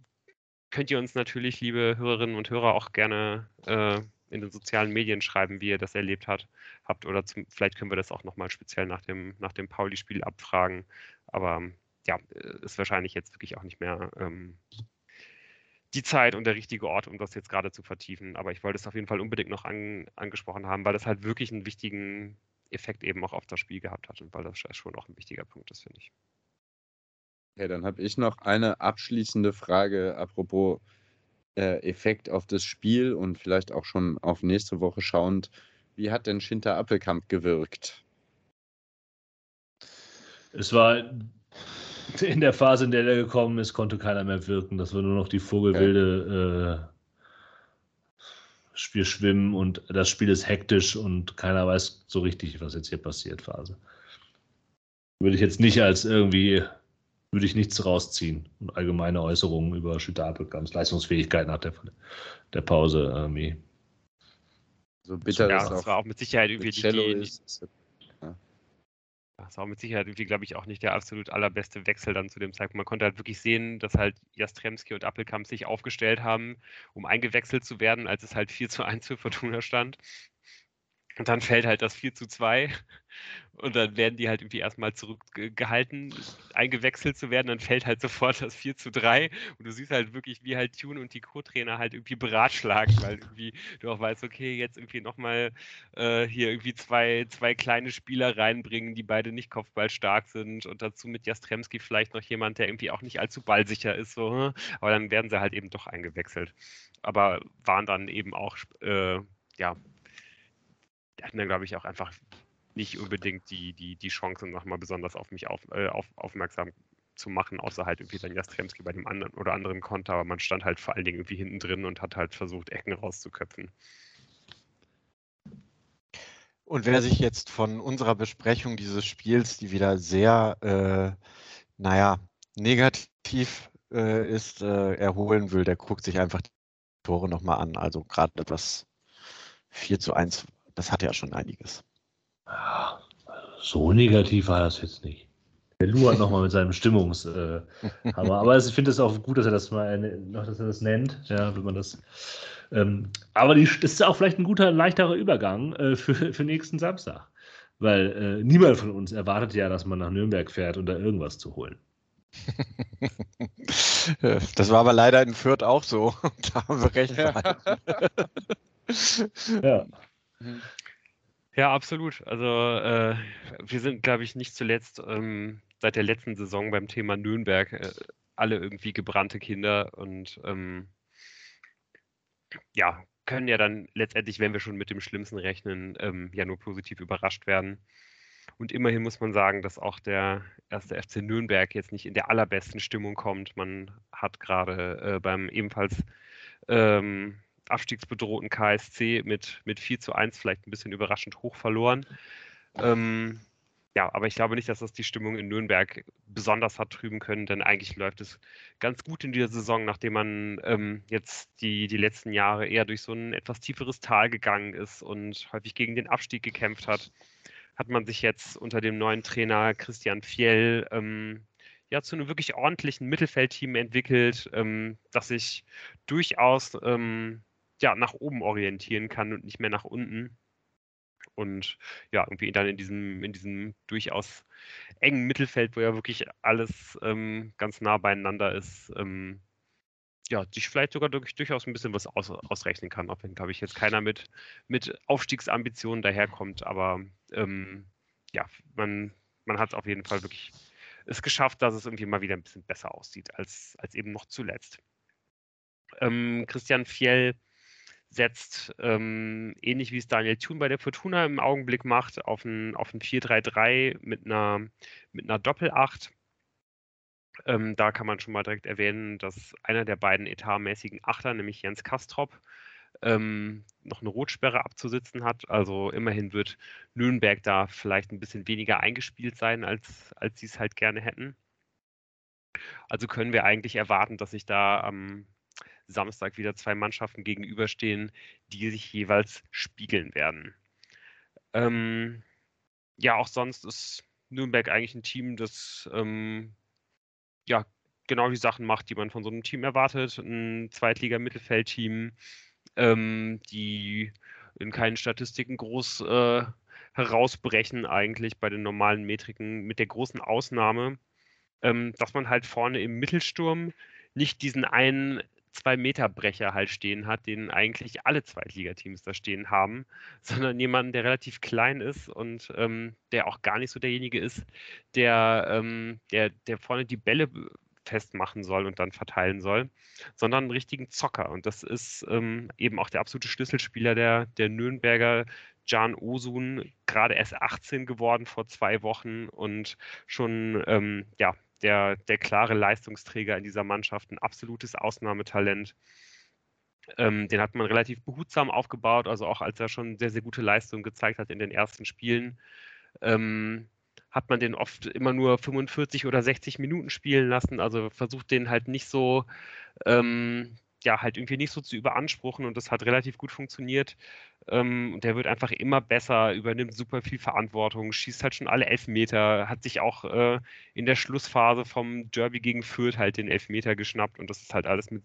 könnt ihr uns natürlich, liebe Hörerinnen und Hörer, auch gerne äh, in den sozialen Medien schreiben, wie ihr das erlebt hat, habt. Oder zum, vielleicht können wir das auch nochmal speziell nach dem, nach dem Pauli-Spiel abfragen. Aber ja, äh, ist wahrscheinlich jetzt wirklich auch nicht mehr ähm, die Zeit und der richtige Ort, um das jetzt gerade zu vertiefen. Aber ich wollte es auf jeden Fall unbedingt noch an, angesprochen haben, weil das halt wirklich einen wichtigen Effekt eben auch auf das Spiel gehabt hat und weil das schon auch ein wichtiger Punkt ist, finde ich. Okay, dann habe ich noch eine abschließende Frage apropos äh, Effekt auf das Spiel und vielleicht auch schon auf nächste Woche schauend. Wie hat denn Schinter Appelkamp gewirkt? Es war in der Phase, in der er gekommen ist, konnte keiner mehr wirken. Das war nur noch die vogelwilde äh, Spiel schwimmen und das Spiel ist hektisch und keiner weiß so richtig, was jetzt hier passiert. Phase. Würde ich jetzt nicht als irgendwie, würde ich nichts rausziehen. Und allgemeine Äußerungen über Schütter Appelkamps Leistungsfähigkeit nach der, der Pause irgendwie. So bitter ja, das das auch war auch mit Sicherheit irgendwie mit die, Cello die, ist. Das war mit Sicherheit irgendwie, glaube ich, auch nicht der absolut allerbeste Wechsel dann zu dem Zeitpunkt. Man konnte halt wirklich sehen, dass halt Jastremski und Appelkamp sich aufgestellt haben, um eingewechselt zu werden, als es halt 4 zu 1 für Fortuna stand. Und dann fällt halt das 4 zu 2 und dann werden die halt irgendwie erstmal zurückgehalten, eingewechselt zu werden. Dann fällt halt sofort das 4 zu 3 und du siehst halt wirklich, wie halt Tune und die Co-Trainer halt irgendwie beratschlagen, weil irgendwie du auch weißt, okay, jetzt irgendwie nochmal äh, hier irgendwie zwei, zwei kleine Spieler reinbringen, die beide nicht kopfballstark sind und dazu mit Jastremski vielleicht noch jemand, der irgendwie auch nicht allzu ballsicher ist, so, hm? aber dann werden sie halt eben doch eingewechselt. Aber waren dann eben auch, äh, ja, hatten dann, glaube ich, auch einfach nicht unbedingt die, die, die Chance, nochmal besonders auf mich auf, äh, auf, aufmerksam zu machen, außer halt irgendwie dann Jastremski bei dem anderen oder anderen Konter, aber man stand halt vor allen Dingen irgendwie hinten drin und hat halt versucht, Ecken rauszuköpfen. Und wer sich jetzt von unserer Besprechung dieses Spiels, die wieder sehr, äh, naja, negativ äh, ist, äh, erholen will, der guckt sich einfach die Tore nochmal an. Also gerade das 4 zu 1, das hat ja schon einiges. Ja, so negativ war das jetzt nicht. Der Lu hat nochmal mit seinem Stimmungshammer. Äh, aber ich finde es auch gut, dass er das mal noch, dass er das nennt. Ja, wenn man das. Ähm, aber die, das ist auch vielleicht ein guter, leichterer Übergang äh, für, für nächsten Samstag. Weil äh, niemand von uns erwartet ja, dass man nach Nürnberg fährt, um da irgendwas zu holen. Das war aber leider in Fürth auch so. Da haben wir recht behalten. Ja. Ja, absolut. Also äh, wir sind, glaube ich, nicht zuletzt ähm, seit der letzten Saison beim Thema Nürnberg äh, alle irgendwie gebrannte Kinder und ähm, ja, können ja dann letztendlich, wenn wir schon mit dem Schlimmsten rechnen, ähm, ja nur positiv überrascht werden. Und immerhin muss man sagen, dass auch der erste FC Nürnberg jetzt nicht in der allerbesten Stimmung kommt. Man hat gerade äh, beim ebenfalls ähm, abstiegsbedrohten KSC mit, mit 4 zu 1 vielleicht ein bisschen überraschend hoch verloren. Ähm, ja, aber ich glaube nicht, dass das die Stimmung in Nürnberg besonders hat trüben können, denn eigentlich läuft es ganz gut in dieser Saison, nachdem man ähm, jetzt die, die letzten Jahre eher durch so ein etwas tieferes Tal gegangen ist und häufig gegen den Abstieg gekämpft hat, hat man sich jetzt unter dem neuen Trainer Christian Fjell ähm, ja zu einem wirklich ordentlichen Mittelfeldteam entwickelt, ähm, das sich durchaus ähm, ja, nach oben orientieren kann und nicht mehr nach unten und ja, irgendwie dann in diesem, in diesem durchaus engen Mittelfeld, wo ja wirklich alles ähm, ganz nah beieinander ist, ähm, ja, sich vielleicht sogar durch, durchaus ein bisschen was aus, ausrechnen kann, auch wenn, glaube ich, jetzt keiner mit, mit Aufstiegsambitionen daherkommt, aber ähm, ja, man, man hat es auf jeden Fall wirklich es geschafft, dass es irgendwie mal wieder ein bisschen besser aussieht als, als eben noch zuletzt. Ähm, Christian Fjell setzt, ähm, ähnlich wie es Daniel Thun bei der Fortuna im Augenblick macht, auf ein, auf ein 4-3-3 mit einer, mit einer Doppel-8. Ähm, da kann man schon mal direkt erwähnen, dass einer der beiden etatmäßigen Achter, nämlich Jens Kastrop, ähm, noch eine Rotsperre abzusitzen hat. Also immerhin wird Nürnberg da vielleicht ein bisschen weniger eingespielt sein, als, als sie es halt gerne hätten. Also können wir eigentlich erwarten, dass sich da am Samstag wieder zwei Mannschaften gegenüberstehen, die sich jeweils spiegeln werden. Ähm, ja, auch sonst ist Nürnberg eigentlich ein Team, das ähm, ja genau die Sachen macht, die man von so einem Team erwartet. Ein Zweitliga-Mittelfeldteam, ähm, die in keinen Statistiken groß äh, herausbrechen, eigentlich bei den normalen Metriken, mit der großen Ausnahme, ähm, dass man halt vorne im Mittelsturm nicht diesen einen Zwei-Meter-Brecher halt stehen hat, den eigentlich alle Zweitligateams da stehen haben, sondern jemanden, der relativ klein ist und ähm, der auch gar nicht so derjenige ist, der, ähm, der, der vorne die Bälle festmachen soll und dann verteilen soll, sondern einen richtigen Zocker. Und das ist ähm, eben auch der absolute Schlüsselspieler der, der Nürnberger, Can Osun, gerade erst 18 geworden vor zwei Wochen und schon ähm, ja, der, der klare Leistungsträger in dieser Mannschaft, ein absolutes Ausnahmetalent. Ähm, den hat man relativ behutsam aufgebaut, also auch als er schon sehr, sehr gute Leistungen gezeigt hat in den ersten Spielen, ähm, hat man den oft immer nur 45 oder 60 Minuten spielen lassen, also versucht den halt nicht so ähm, ja, halt irgendwie nicht so zu überanspruchen und das hat relativ gut funktioniert. Ähm, der wird einfach immer besser, übernimmt super viel Verantwortung, schießt halt schon alle Elfmeter, hat sich auch äh, in der Schlussphase vom Derby gegen Fürth halt den Elfmeter geschnappt und das ist halt alles mit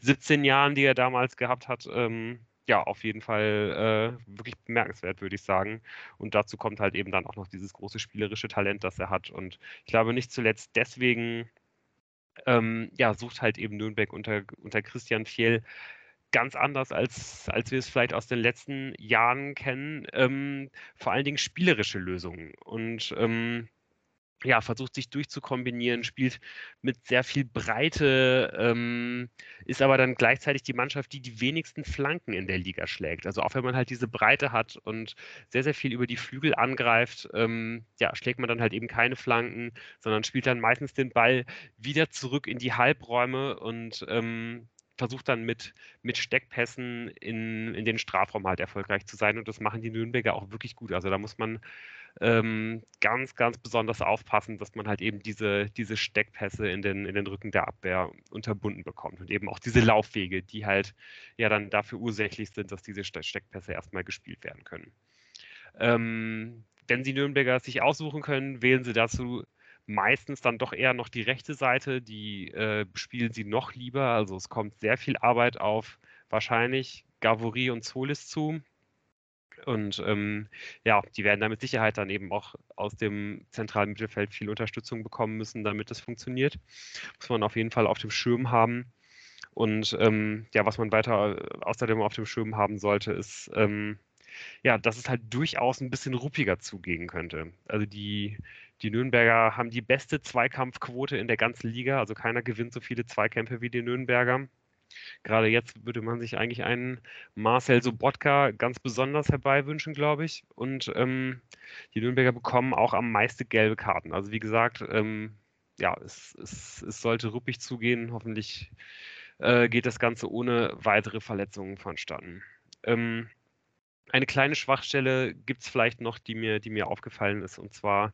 17 Jahren, die er damals gehabt hat. Ähm, ja, auf jeden Fall äh, wirklich bemerkenswert, würde ich sagen. Und dazu kommt halt eben dann auch noch dieses große spielerische Talent, das er hat. Und ich glaube nicht zuletzt deswegen ähm, ja, sucht halt eben Nürnberg unter, unter Christian Fjell ganz anders, als, als wir es vielleicht aus den letzten Jahren kennen, ähm, vor allen Dingen spielerische Lösungen. Und ähm, ja, versucht sich durchzukombinieren, spielt mit sehr viel Breite, ähm, ist aber dann gleichzeitig die Mannschaft, die die wenigsten Flanken in der Liga schlägt. Also auch wenn man halt diese Breite hat und sehr, sehr viel über die Flügel angreift, ähm, ja, schlägt man dann halt eben keine Flanken, sondern spielt dann meistens den Ball wieder zurück in die Halbräume und ähm, versucht dann mit, mit Steckpässen in, in den Strafraum halt erfolgreich zu sein. Und das machen die Nürnberger auch wirklich gut. Also da muss man ähm, ganz, ganz besonders aufpassen, dass man halt eben diese, diese Steckpässe in den, in den Rücken der Abwehr unterbunden bekommt. Und eben auch diese Laufwege, die halt ja dann dafür ursächlich sind, dass diese Steckpässe erstmal gespielt werden können. Ähm, wenn Sie Nürnberger sich aussuchen können, wählen Sie dazu meistens dann doch eher noch die rechte Seite, die äh, bespielen sie noch lieber. Also es kommt sehr viel Arbeit auf wahrscheinlich Gavory und Solis zu. Und ähm, ja, die werden da mit Sicherheit dann eben auch aus dem zentralen Mittelfeld viel Unterstützung bekommen müssen, damit das funktioniert. Muss man auf jeden Fall auf dem Schirm haben. Und ähm, ja, was man weiter äh, außerdem auf dem Schirm haben sollte, ist, ähm, ja, dass es halt durchaus ein bisschen ruppiger zugehen könnte. Also die, die Nürnberger haben die beste Zweikampfquote in der ganzen Liga. Also keiner gewinnt so viele Zweikämpfe wie die Nürnberger. Gerade jetzt würde man sich eigentlich einen Marcel Sobotka ganz besonders herbeiwünschen, glaube ich. Und ähm, die Nürnberger bekommen auch am meisten gelbe Karten. Also wie gesagt, ähm, ja, es, es, es, sollte ruppig zugehen. Hoffentlich äh, geht das Ganze ohne weitere Verletzungen vonstatten. Ähm, eine kleine Schwachstelle gibt es vielleicht noch, die mir, die mir aufgefallen ist. Und zwar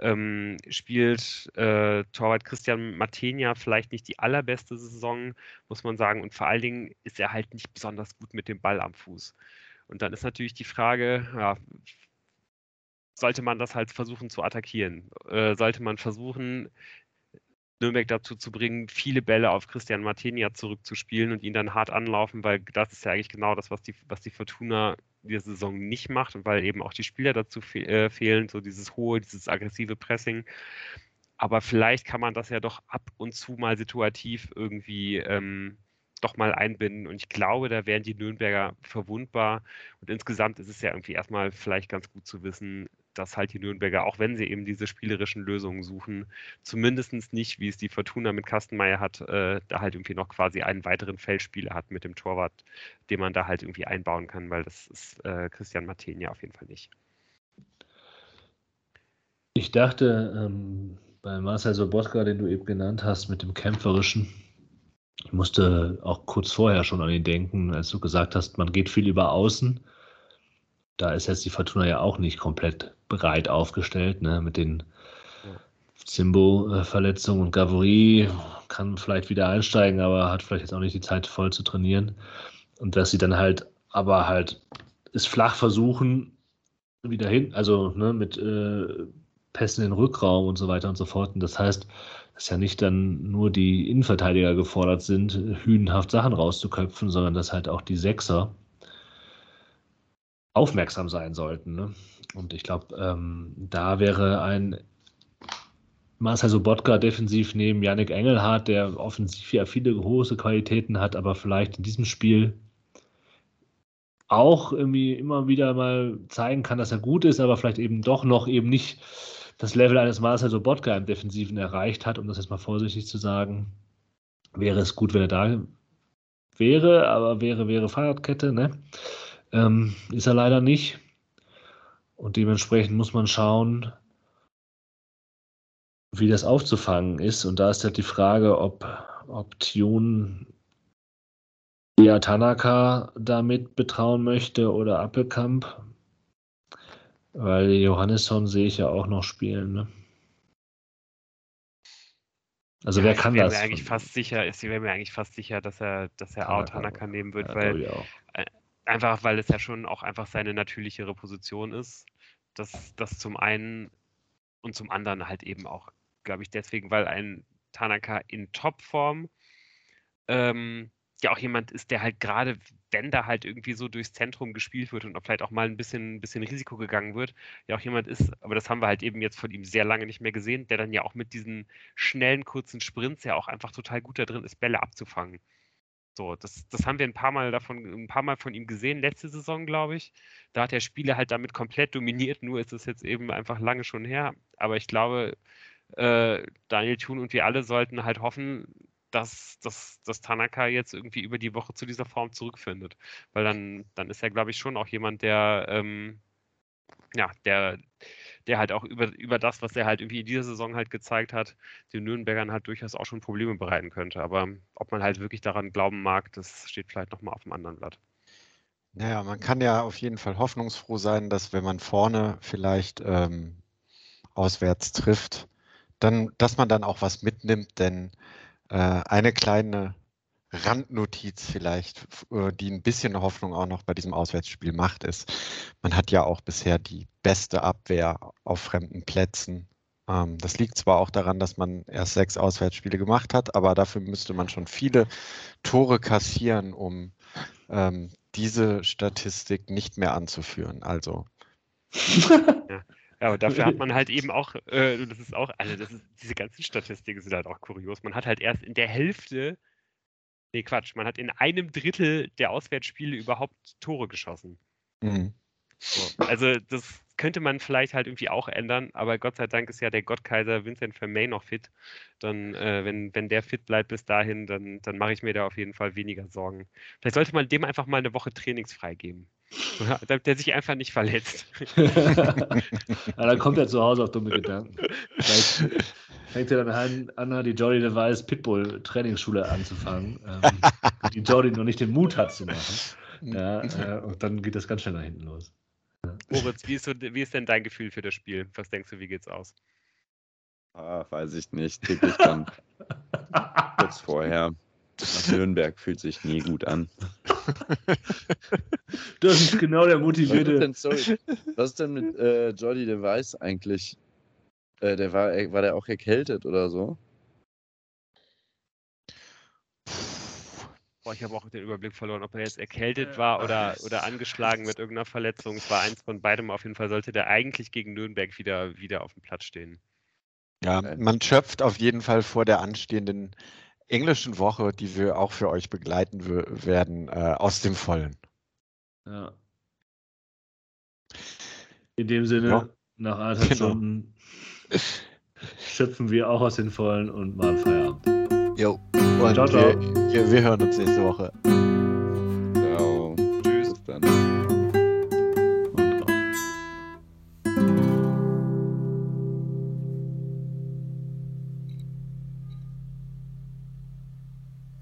ähm, spielt äh, Torwart Christian Matenia vielleicht nicht die allerbeste Saison, muss man sagen. Und vor allen Dingen ist er halt nicht besonders gut mit dem Ball am Fuß. Und dann ist natürlich die Frage, ja, sollte man das halt versuchen zu attackieren? Äh, sollte man versuchen, Nürnberg dazu zu bringen, viele Bälle auf Christian Martinia zurückzuspielen und ihn dann hart anlaufen, weil das ist ja eigentlich genau das, was die, was die Fortuna diese Saison nicht macht und weil eben auch die Spieler dazu fe äh, fehlen, so dieses hohe, dieses aggressive Pressing. Aber vielleicht kann man das ja doch ab und zu mal situativ irgendwie ähm, doch mal einbinden. Und ich glaube, da wären die Nürnberger verwundbar. Und insgesamt ist es ja irgendwie erstmal vielleicht ganz gut zu wissen, dass halt die Nürnberger, auch wenn sie eben diese spielerischen Lösungen suchen, zumindest nicht, wie es die Fortuna mit Kastenmeier hat, äh, da halt irgendwie noch quasi einen weiteren Feldspieler hat mit dem Torwart, den man da halt irgendwie einbauen kann, weil das ist äh, Christian Martin ja auf jeden Fall nicht. Ich dachte, ähm, bei Marcel Sobotka, den du eben genannt hast, mit dem Kämpferischen, ich musste auch kurz vorher schon an ihn denken, als du gesagt hast, man geht viel über Außen da ist jetzt die Fortuna ja auch nicht komplett breit aufgestellt, ne? mit den Zimbo-Verletzungen und Gavory kann vielleicht wieder einsteigen, aber hat vielleicht jetzt auch nicht die Zeit voll zu trainieren. Und dass sie dann halt, aber halt es flach versuchen, wieder hin, also ne, mit äh, Pässen in den Rückraum und so weiter und so fort. Und das heißt, dass ja nicht dann nur die Innenverteidiger gefordert sind, hünenhaft Sachen rauszuköpfen, sondern dass halt auch die Sechser aufmerksam sein sollten. Ne? Und ich glaube, ähm, da wäre ein Marcel Sobotka defensiv neben Yannick Engelhardt, der offensiv ja viele große Qualitäten hat, aber vielleicht in diesem Spiel auch irgendwie immer wieder mal zeigen kann, dass er gut ist, aber vielleicht eben doch noch eben nicht das Level eines Marcel Sobotka im Defensiven erreicht hat, um das jetzt mal vorsichtig zu sagen. Wäre es gut, wenn er da wäre, aber wäre, wäre Fahrradkette, ne? Ähm, ist er leider nicht. Und dementsprechend muss man schauen, wie das aufzufangen ist. Und da ist halt die Frage, ob, ob Tune eher Tanaka damit betrauen möchte oder Appelkamp. Weil Johannesson sehe ich ja auch noch spielen. Ne? Also ja, wer kann das? Mir eigentlich fast sicher, ich wäre mir eigentlich fast sicher, dass er, dass er Tanaka, Tanaka nehmen wird, ja, weil Einfach, weil es ja schon auch einfach seine natürlichere Position ist. Das, das zum einen und zum anderen halt eben auch, glaube ich, deswegen, weil ein Tanaka in Topform ähm, ja auch jemand ist, der halt gerade, wenn da halt irgendwie so durchs Zentrum gespielt wird und vielleicht auch mal ein bisschen, ein bisschen Risiko gegangen wird, ja auch jemand ist, aber das haben wir halt eben jetzt von ihm sehr lange nicht mehr gesehen, der dann ja auch mit diesen schnellen, kurzen Sprints ja auch einfach total gut da drin ist, Bälle abzufangen. So, das, das haben wir ein paar Mal davon, ein paar Mal von ihm gesehen, letzte Saison, glaube ich. Da hat der Spieler halt damit komplett dominiert, nur ist es jetzt eben einfach lange schon her. Aber ich glaube, äh, Daniel Thun und wir alle sollten halt hoffen, dass, dass, dass Tanaka jetzt irgendwie über die Woche zu dieser Form zurückfindet. Weil dann, dann ist er, glaube ich, schon auch jemand, der, ähm, ja, der, der halt auch über, über das, was er halt irgendwie in dieser Saison halt gezeigt hat, den Nürnbergern halt durchaus auch schon Probleme bereiten könnte. Aber ob man halt wirklich daran glauben mag, das steht vielleicht nochmal auf dem anderen Blatt. Naja, man kann ja auf jeden Fall hoffnungsfroh sein, dass wenn man vorne vielleicht ähm, auswärts trifft, dann, dass man dann auch was mitnimmt, denn äh, eine kleine Randnotiz vielleicht, äh, die ein bisschen Hoffnung auch noch bei diesem Auswärtsspiel macht, ist, man hat ja auch bisher die beste Abwehr auf fremden Plätzen. Ähm, das liegt zwar auch daran, dass man erst sechs Auswärtsspiele gemacht hat, aber dafür müsste man schon viele Tore kassieren, um ähm, diese Statistik nicht mehr anzuführen. Also. ja. Aber dafür hat man halt eben auch, äh, das ist auch, also das ist, diese ganzen Statistiken sind halt auch kurios. Man hat halt erst in der Hälfte Nee, Quatsch. Man hat in einem Drittel der Auswärtsspiele überhaupt Tore geschossen. Mhm. So. Also das könnte man vielleicht halt irgendwie auch ändern, aber Gott sei Dank ist ja der Gottkaiser Vincent Vermey noch fit. Dann, äh, wenn, wenn der fit bleibt bis dahin, dann, dann mache ich mir da auf jeden Fall weniger Sorgen. Vielleicht sollte man dem einfach mal eine Woche trainingsfrei geben. Damit der sich einfach nicht verletzt. ja, dann kommt er zu Hause auf dumme Gedanken. Vielleicht fängt er dann an, die Jordi Device Pitbull Trainingsschule anzufangen, ähm, die Jordi noch nicht den Mut hat zu machen. Ja, äh, und dann geht das ganz schnell nach hinten los. Moritz, wie ist, so, wie ist denn dein Gefühl für das Spiel? Was denkst du, wie geht's aus? Ah, weiß ich nicht. Tippe ich dann kurz vorher. Nach Nürnberg fühlt sich nie gut an. Das ist genau der Was ist motivierte. denn, sorry, was ist denn mit äh, Jordi Device eigentlich? Äh, der war, äh, war der auch erkältet oder so? Boah, ich habe auch den Überblick verloren, ob er jetzt erkältet war oder, oder angeschlagen mit irgendeiner Verletzung. Es war eins von beidem. Auf jeden Fall sollte der eigentlich gegen Nürnberg wieder, wieder auf dem Platz stehen. Ja, Okay. man schöpft auf jeden Fall vor der anstehenden englischen Woche, die wir auch für euch begleiten werden, äh, aus dem Vollen. Ja. In dem Sinne, Ja. nach anderthalb Genau. Stunden schöpfen wir auch aus den Vollen und machen Feierabend. Jo. Ciao, Und ciao. wir, wir, wir hören uns nächste Woche.